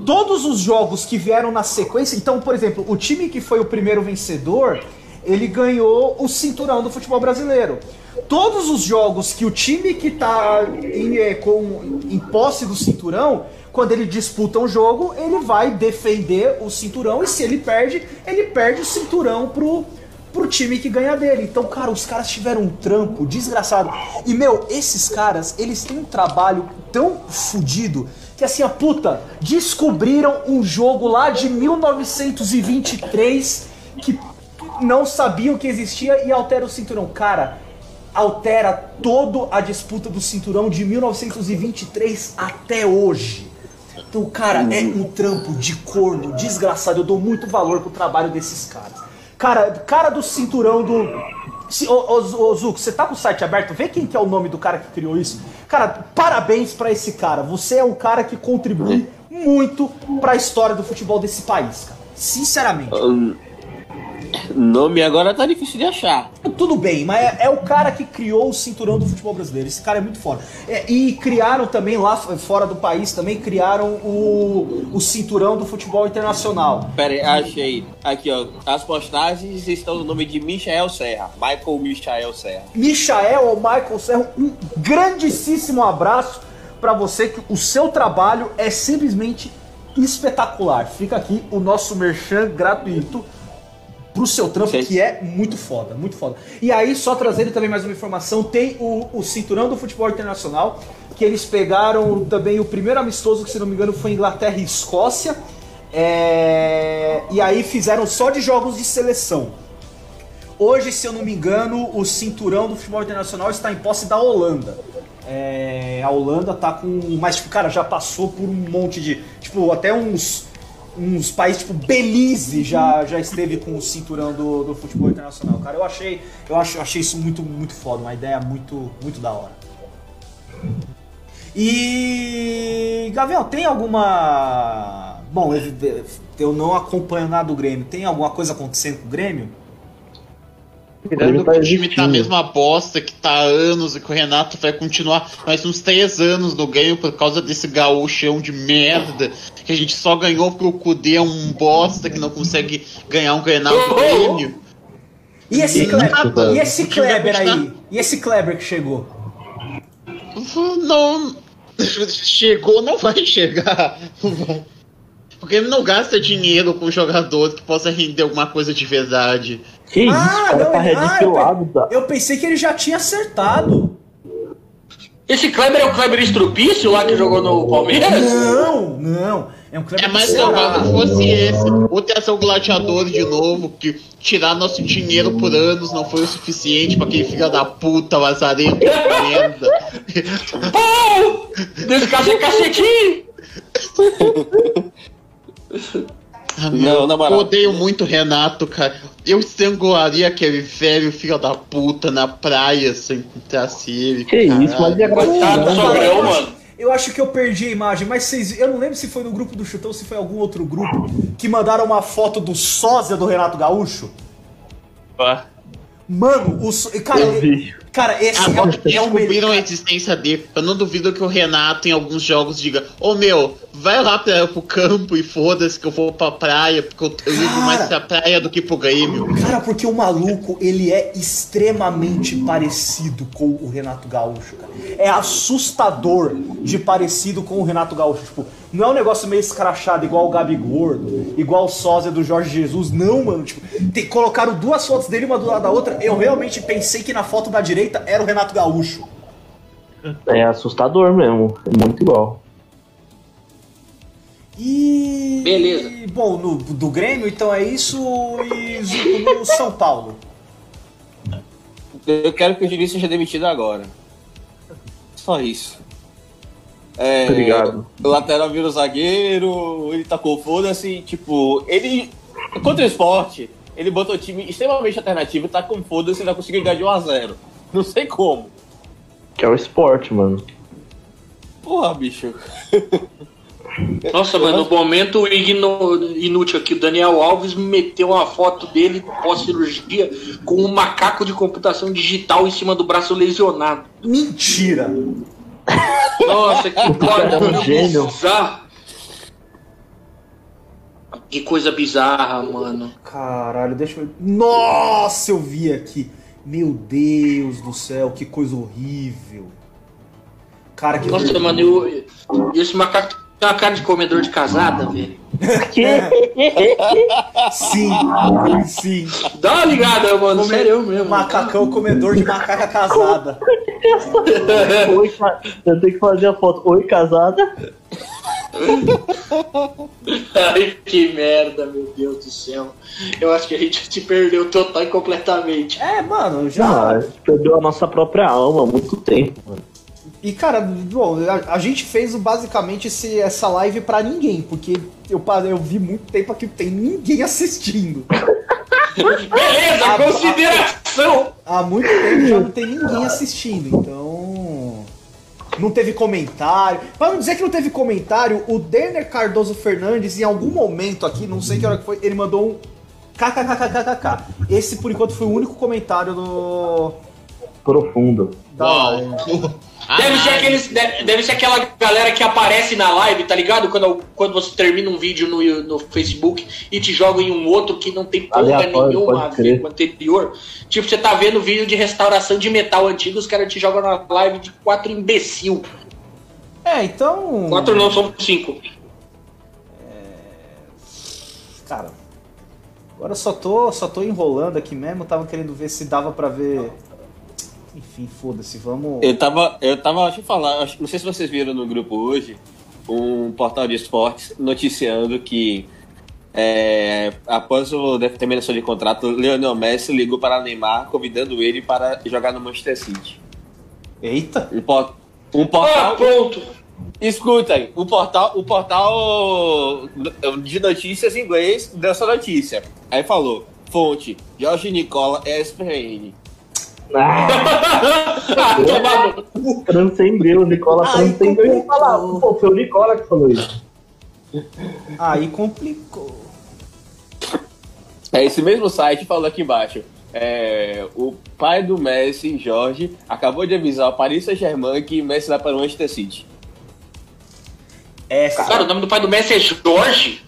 Todos os jogos que vieram na sequência, então, por exemplo, o time que foi o primeiro vencedor, ele ganhou o cinturão do futebol brasileiro. Todos os jogos que o time que está em, é, com, em posse do cinturão, quando ele disputa um jogo, ele vai defender o cinturão e se ele perde, ele perde o cinturão pro, pro time que ganha dele. Então, cara, os caras tiveram um trampo desgraçado. E, meu, esses caras, eles têm um trabalho tão fodido que, assim, a puta, descobriram um jogo lá de 1923 que não sabiam que existia e altera o cinturão. Cara, altera toda a disputa do cinturão de 1923 até hoje. Então, cara, é um trampo de corno desgraçado. Eu dou muito valor pro trabalho desses caras. Cara, cara do cinturão do. Se, ô, ô, ô, Zuko, você tá com o site aberto? Vê quem que é o nome do cara que criou isso. Cara, parabéns pra esse cara. Você é um cara que contribui muito pra história do futebol desse país, cara. Sinceramente. Hum, Nome agora tá difícil de achar. Tudo bem, mas é, é o cara que criou o cinturão do futebol brasileiro. Esse cara é muito foda. É, e criaram também lá fora do país, também criaram o, o cinturão do futebol internacional. Pera aí, achei. Aqui, ó. As postagens estão no nome de Michael Serra. Michael Michael Serra. Michael ou Michael Serro, um grandíssimo abraço pra você, que o seu trabalho é simplesmente espetacular. Fica aqui o nosso merchan gratuito pro seu trampo, Sim. que é muito foda, muito foda. E aí, só trazendo também mais uma informação, tem o, o cinturão do futebol internacional, que eles pegaram também o primeiro amistoso, que se não me engano foi Inglaterra e Escócia, é, e aí fizeram só de jogos de seleção. Hoje, se eu não me engano, o cinturão do futebol internacional está em posse da Holanda. É, a Holanda tá com. Mas, tipo, cara, já passou por um monte de. Tipo, até uns. Uns países, tipo, Belize já, já esteve com o cinturão do, do futebol internacional. Cara, eu achei. Eu acho, eu achei isso muito, muito foda, uma ideia muito, muito da hora. E. Gavião, tem alguma. Bom, eu- eu não acompanho nada do Grêmio. Tem alguma coisa acontecendo com o Grêmio? Tá o time tá a mesma bosta que tá há anos e que o Renato vai continuar mais uns três anos no ganho por causa desse gaúchão de merda que a gente só ganhou pro Cudê um bosta que não consegue ganhar um Grenal do Grêmio. E esse, Kleber, e esse Kleber aí? E esse Kleber que chegou? Não. Chegou, não vai chegar. Porque ele não gasta dinheiro com jogador que possa render alguma coisa de verdade. Que isso, Ah, cara não, tá ah, ridicilado. tá? Eu pensei que ele já tinha acertado. Esse Kleber é o Kleber Estrupício lá que jogou no Palmeiras? Não, não. É um É mais provável que fosse esse. Ou ter ser o gladiador de novo, que tirar nosso dinheiro por anos não foi o suficiente pra aquele filho da puta lazarento de merda. Pau! Nesse caso é cacetinho! Ah, Não, na Eu moral. odeio muito o Renato, cara. Eu estrangularia aquele velho filho da puta na praia se eu encontrasse ele. Que isso, mas a Coitado do? Sogrão, eu, mano. Eu acho que eu perdi a imagem, mas vocês. Eu não lembro se foi no grupo do Chutão ou se foi algum outro grupo que mandaram uma foto do sósia do Renato Gaúcho. Mano, o. Cara, ele-. Cara esse é, Agora é o a melhor. existência dele. Eu não duvido que o Renato, em alguns jogos, diga: Ô meu, vai lá pra, pro campo e foda-se que eu vou pra praia, porque eu, eu ligo Cara. mais pra praia do que pro Grêmio. Cara, porque o maluco, ele é extremamente parecido com o Renato Gaúcho, cara. É assustador de parecido com o Renato Gaúcho. Tipo, não é um negócio meio escrachado igual o Gabi Gordo, igual o sósia do Jorge Jesus. Não, mano. Tipo, tem, colocaram duas fotos dele, uma do lado da outra. Eu realmente pensei que na foto da direita era o Renato Gaúcho. É assustador mesmo. É muito igual. E. Beleza. Bom, no, do Grêmio, então é isso. E no São Paulo. Eu quero que o Juninho seja demitido agora. Só isso. É, Obrigado. O lateral vira o zagueiro, ele tacou foda-se, tipo, ele. Contra o esporte, ele botou o time extremamente alternativo, tá com foda-se e ainda conseguiu ganhar de 1x0. Não sei como. Que é o esporte, mano. Porra, bicho. <laughs> Nossa, mano, no momento inútil aqui, o Daniel Alves meteu uma foto dele pós-cirurgia com um macaco de computação digital em cima do braço lesionado. Mentira! Nossa, que cara é um coisa gênio. bizarra. Que coisa bizarra, mano. Caralho, deixa eu. Nossa, eu vi aqui. Meu Deus do céu, que coisa horrível. Cara, que. Nossa, mano, eu, esse macaco tem uma cara de comedor de casada, velho. Sim, sim. Dá uma ligada, mano, Come- sério mesmo. Macacão comedor de macaca casada. <laughs> Oi, ca- eu tenho que fazer a foto. Oi, casada? <laughs> Ai, que merda, meu Deus do céu. Eu acho que a gente te perdeu total e completamente. É, mano, já. Já, a gente perdeu a nossa própria alma há muito tempo, mano. E cara, bom, a, a gente fez basicamente esse, essa live pra ninguém, porque eu, eu vi muito tempo aqui que tem ninguém <laughs> assistindo. Beleza, consideração! Há muito tempo já não tem ninguém assistindo, então. Não teve comentário. Pra não dizer que não teve comentário, o Denner Cardoso Fernandes, em algum momento aqui, não sei que hora que foi, ele mandou um kkkkkk. Esse, por enquanto, foi o único comentário do. Profundo. Da Uau. Deve ser, Ah, aqueles, deve, deve ser aquela galera que aparece na live, tá ligado? Quando, quando você termina um vídeo no, no Facebook e te joga em um outro que não tem porra nenhuma a ver crer. com o anterior. Tipo, você tá vendo vídeo de restauração de metal antigo, os caras te jogam na live de quatro imbecil. É, então. Quatro não, são cinco. Cara, agora eu só tô, só tô enrolando aqui mesmo. Tava querendo ver se dava pra ver. Enfim, foda-se, vamos. Eu tava, eu tava, deixa eu falar, acho- não sei se vocês viram no grupo hoje, um portal de esportes noticiando que é, após o terminação de contrato, Lionel Messi ligou para Neymar, convidando ele para jogar no Manchester City. Eita! Um, po- um Ah, portal. pronto. Escutem, o portal, o portal de notícias em inglês deu essa notícia. Aí falou: fonte, Jorge Nicola, ESPN. Ah, Ah, transcendeu, o Nicola Ai, transcendeu. Falar, pô, foi o Nicola que falou isso. Aí complicou. É esse mesmo site falou aqui embaixo. É, o pai do Messi, Jorge, acabou de avisar o Paris Saint-Germain que Messi vai para o Manchester City. É, Cara, o nome do pai do Messi é Jorge?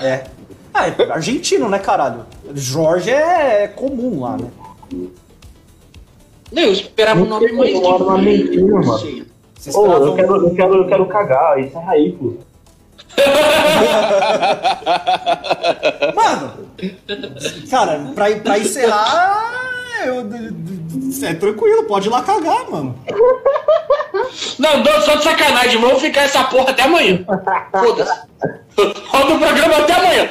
É. Ah, é argentino, né, caralho? Jorge é comum lá, né? Não, eu esperava um nome mais eu moro na Argentina, mano. Ô, eu quero, eu, quero, eu quero cagar, isso é aí, pô. Mano! Cara, pra, pra encerrar. Eu, é tranquilo, pode ir lá cagar, mano. Não, não, só de sacanagem, vamos ficar essa porra até amanhã. Foda-se. Roda o programa até amanhã.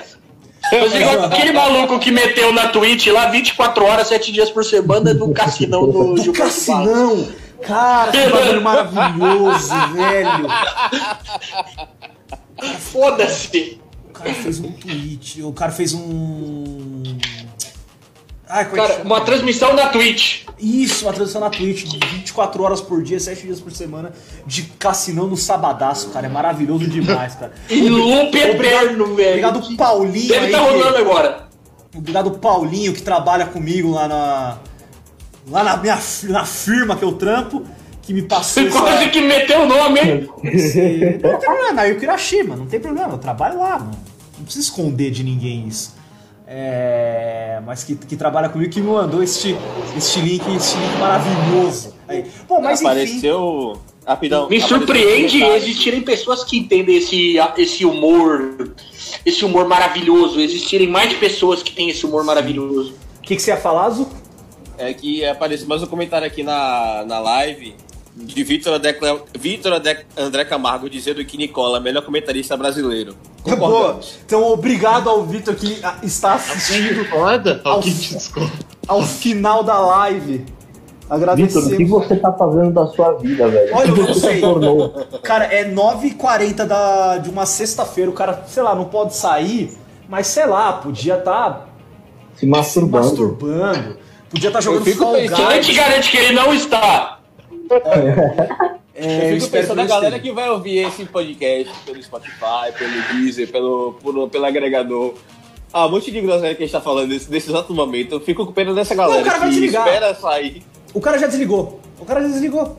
Mas igual aquele maluco que meteu na Twitch lá 24 horas, 7 dias por semana do Cassinão do Do. Cassinão! Cara, que bagulho <laughs> maravilhoso, velho! Foda-se. O cara fez um tweet, o cara fez um. Ai, Cara, uma transmissão na Twitch. Isso, uma transmissão na Twitch, de 24 horas por dia, 7 dias por semana, de Cassinão no sabadaço, cara. É maravilhoso demais, cara. <laughs> Em loop eterno, velho. Obrigado, Paulinho. Deve estar que- rolando agora. Obrigado, Paulinho, que trabalha comigo lá na. Lá na minha na firma que eu trampo, que me passou Você <laughs> quase essa, que meteu o nome, hein? esse- Não tem problema, na Yukirashima, não tem problema, eu trabalho lá, mano. Não precisa esconder de ninguém isso. É, mas que, que trabalha comigo, que me mandou este, este link, este link maravilhoso. Aí. Bom, mas enfim. Apareceu. Rapidão. Me apareceu surpreende um existirem pessoas que entendem esse, esse humor, esse humor maravilhoso, existirem mais pessoas que têm esse humor maravilhoso. O que, que você ia falar, Zu? É que apareceu mais um comentário aqui na, na live de Vitor André, Vitor Camargo dizendo que Nicola é o melhor comentarista brasileiro. Boa. Concordamos. Então, obrigado ao Vitor que ah, está assistindo Foda? Ao- ao final da live. Vitor, Agradecemos. o que você tá fazendo da sua vida, velho? Olha, eu O que não você sei. se tornou? Cara, é 9h40 da, de uma sexta-feira. O cara, sei lá, não pode sair, mas sei lá, podia estar Se se masturbando. masturbando. Podia estar jogando fico Fall pensando Quem Guys. te garante que ele não está? É, eu fico pensando na galera que vai ouvir esse podcast pelo Spotify, pelo Deezer, pelo, por- pelo agregador. Ah, um monte de groselha que a gente tá falando nesse, nesse exato momento. Eu fico com pena dessa galera o cara vai desligar. espera sair. O cara já desligou. O cara já desligou.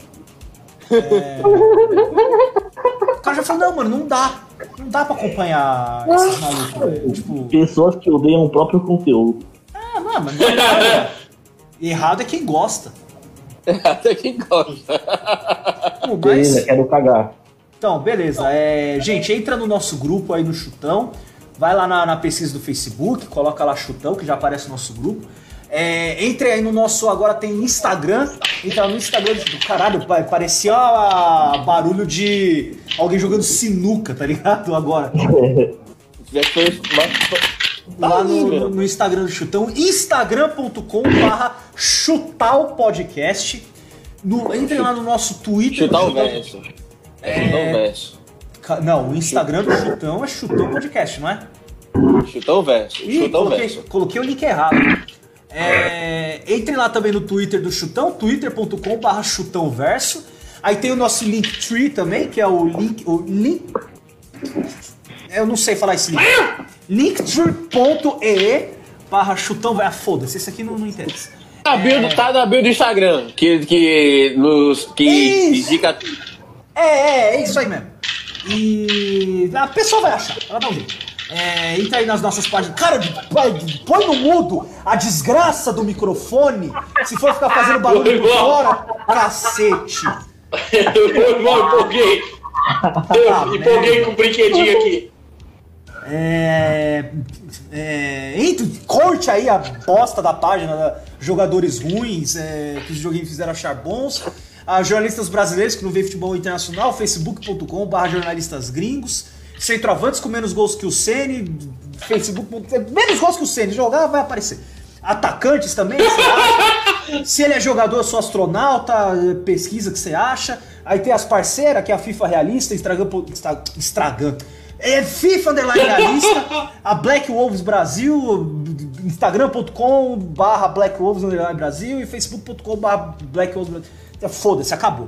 É... o cara já falou, não, mano, não dá. Não dá pra acompanhar malucos, velho. Tipo, Pessoas que odeiam o próprio conteúdo. ah, não, mas não é, Errado é quem gosta. <laughs> Até quem gosta. Pô, Beleza, Mas, quero cagar. então, beleza. É, gente, entra no nosso grupo aí no Chutão. Vai lá na, na pesquisa do Facebook, coloca lá Chutão, que já aparece no nosso grupo. É, entre aí no nosso. Agora tem Instagram. Entra no Instagram do caralho, pa- parecia ah, barulho de alguém jogando sinuca, tá ligado? Agora. <laughs> Já foi. Lá no, no- Instagram do Chutão, instagram.com barra chutalpodcast. No, entre lá no nosso Twitter. Chutar do o Chutão- verso. É chutar o verso. Não, o Instagram do Chutão é Chutão Podcast, não é? Chutar o verso. Ih, Chutar o coloquei, verso. coloquei o link errado. É, entre lá também no Twitter do Chutão, twitter.com barra chutãoverso. Aí tem o nosso Linktree também, que é o link... O link eu não sei falar esse link. linktree.ee barra chutãoverso. Ah, foda-se, esse aqui não, não interessa. Tá na bio, tá na bio do Instagram. Que, que, nos, que Isso. indica. É, é, é isso aí mesmo. E a pessoa vai achar, ela dá um jeito. É, entra aí nas nossas páginas. Cara, põe no mudo a desgraça do microfone. Se for ficar fazendo barulho por fora, cacete. <laughs> Eu eu empolguei. Eu empolguei com o brinquedinho aqui. É, é, entre, corte aí a bosta da página da jogadores ruins é, que os joguinhos fizeram achar bons. A jornalistas brasileiros que não vê futebol internacional, facebook.com.br jornalistas gringos. Centroavantes com menos gols que o Ceni, facebook.com. Menos gols que o Ceni, jogar vai aparecer. Atacantes também? Se ele é jogador, eu sou astronauta, pesquisa o que você acha. Aí tem as parceiras, que é a FIFA Realista. Insta- Instagram. É FIFA Underline Realista, a Black Wolves Brasil, instagram.com barra Black Wolves Brasil e facebook.com barra Black Wolves Brasil. Foda-se, acabou.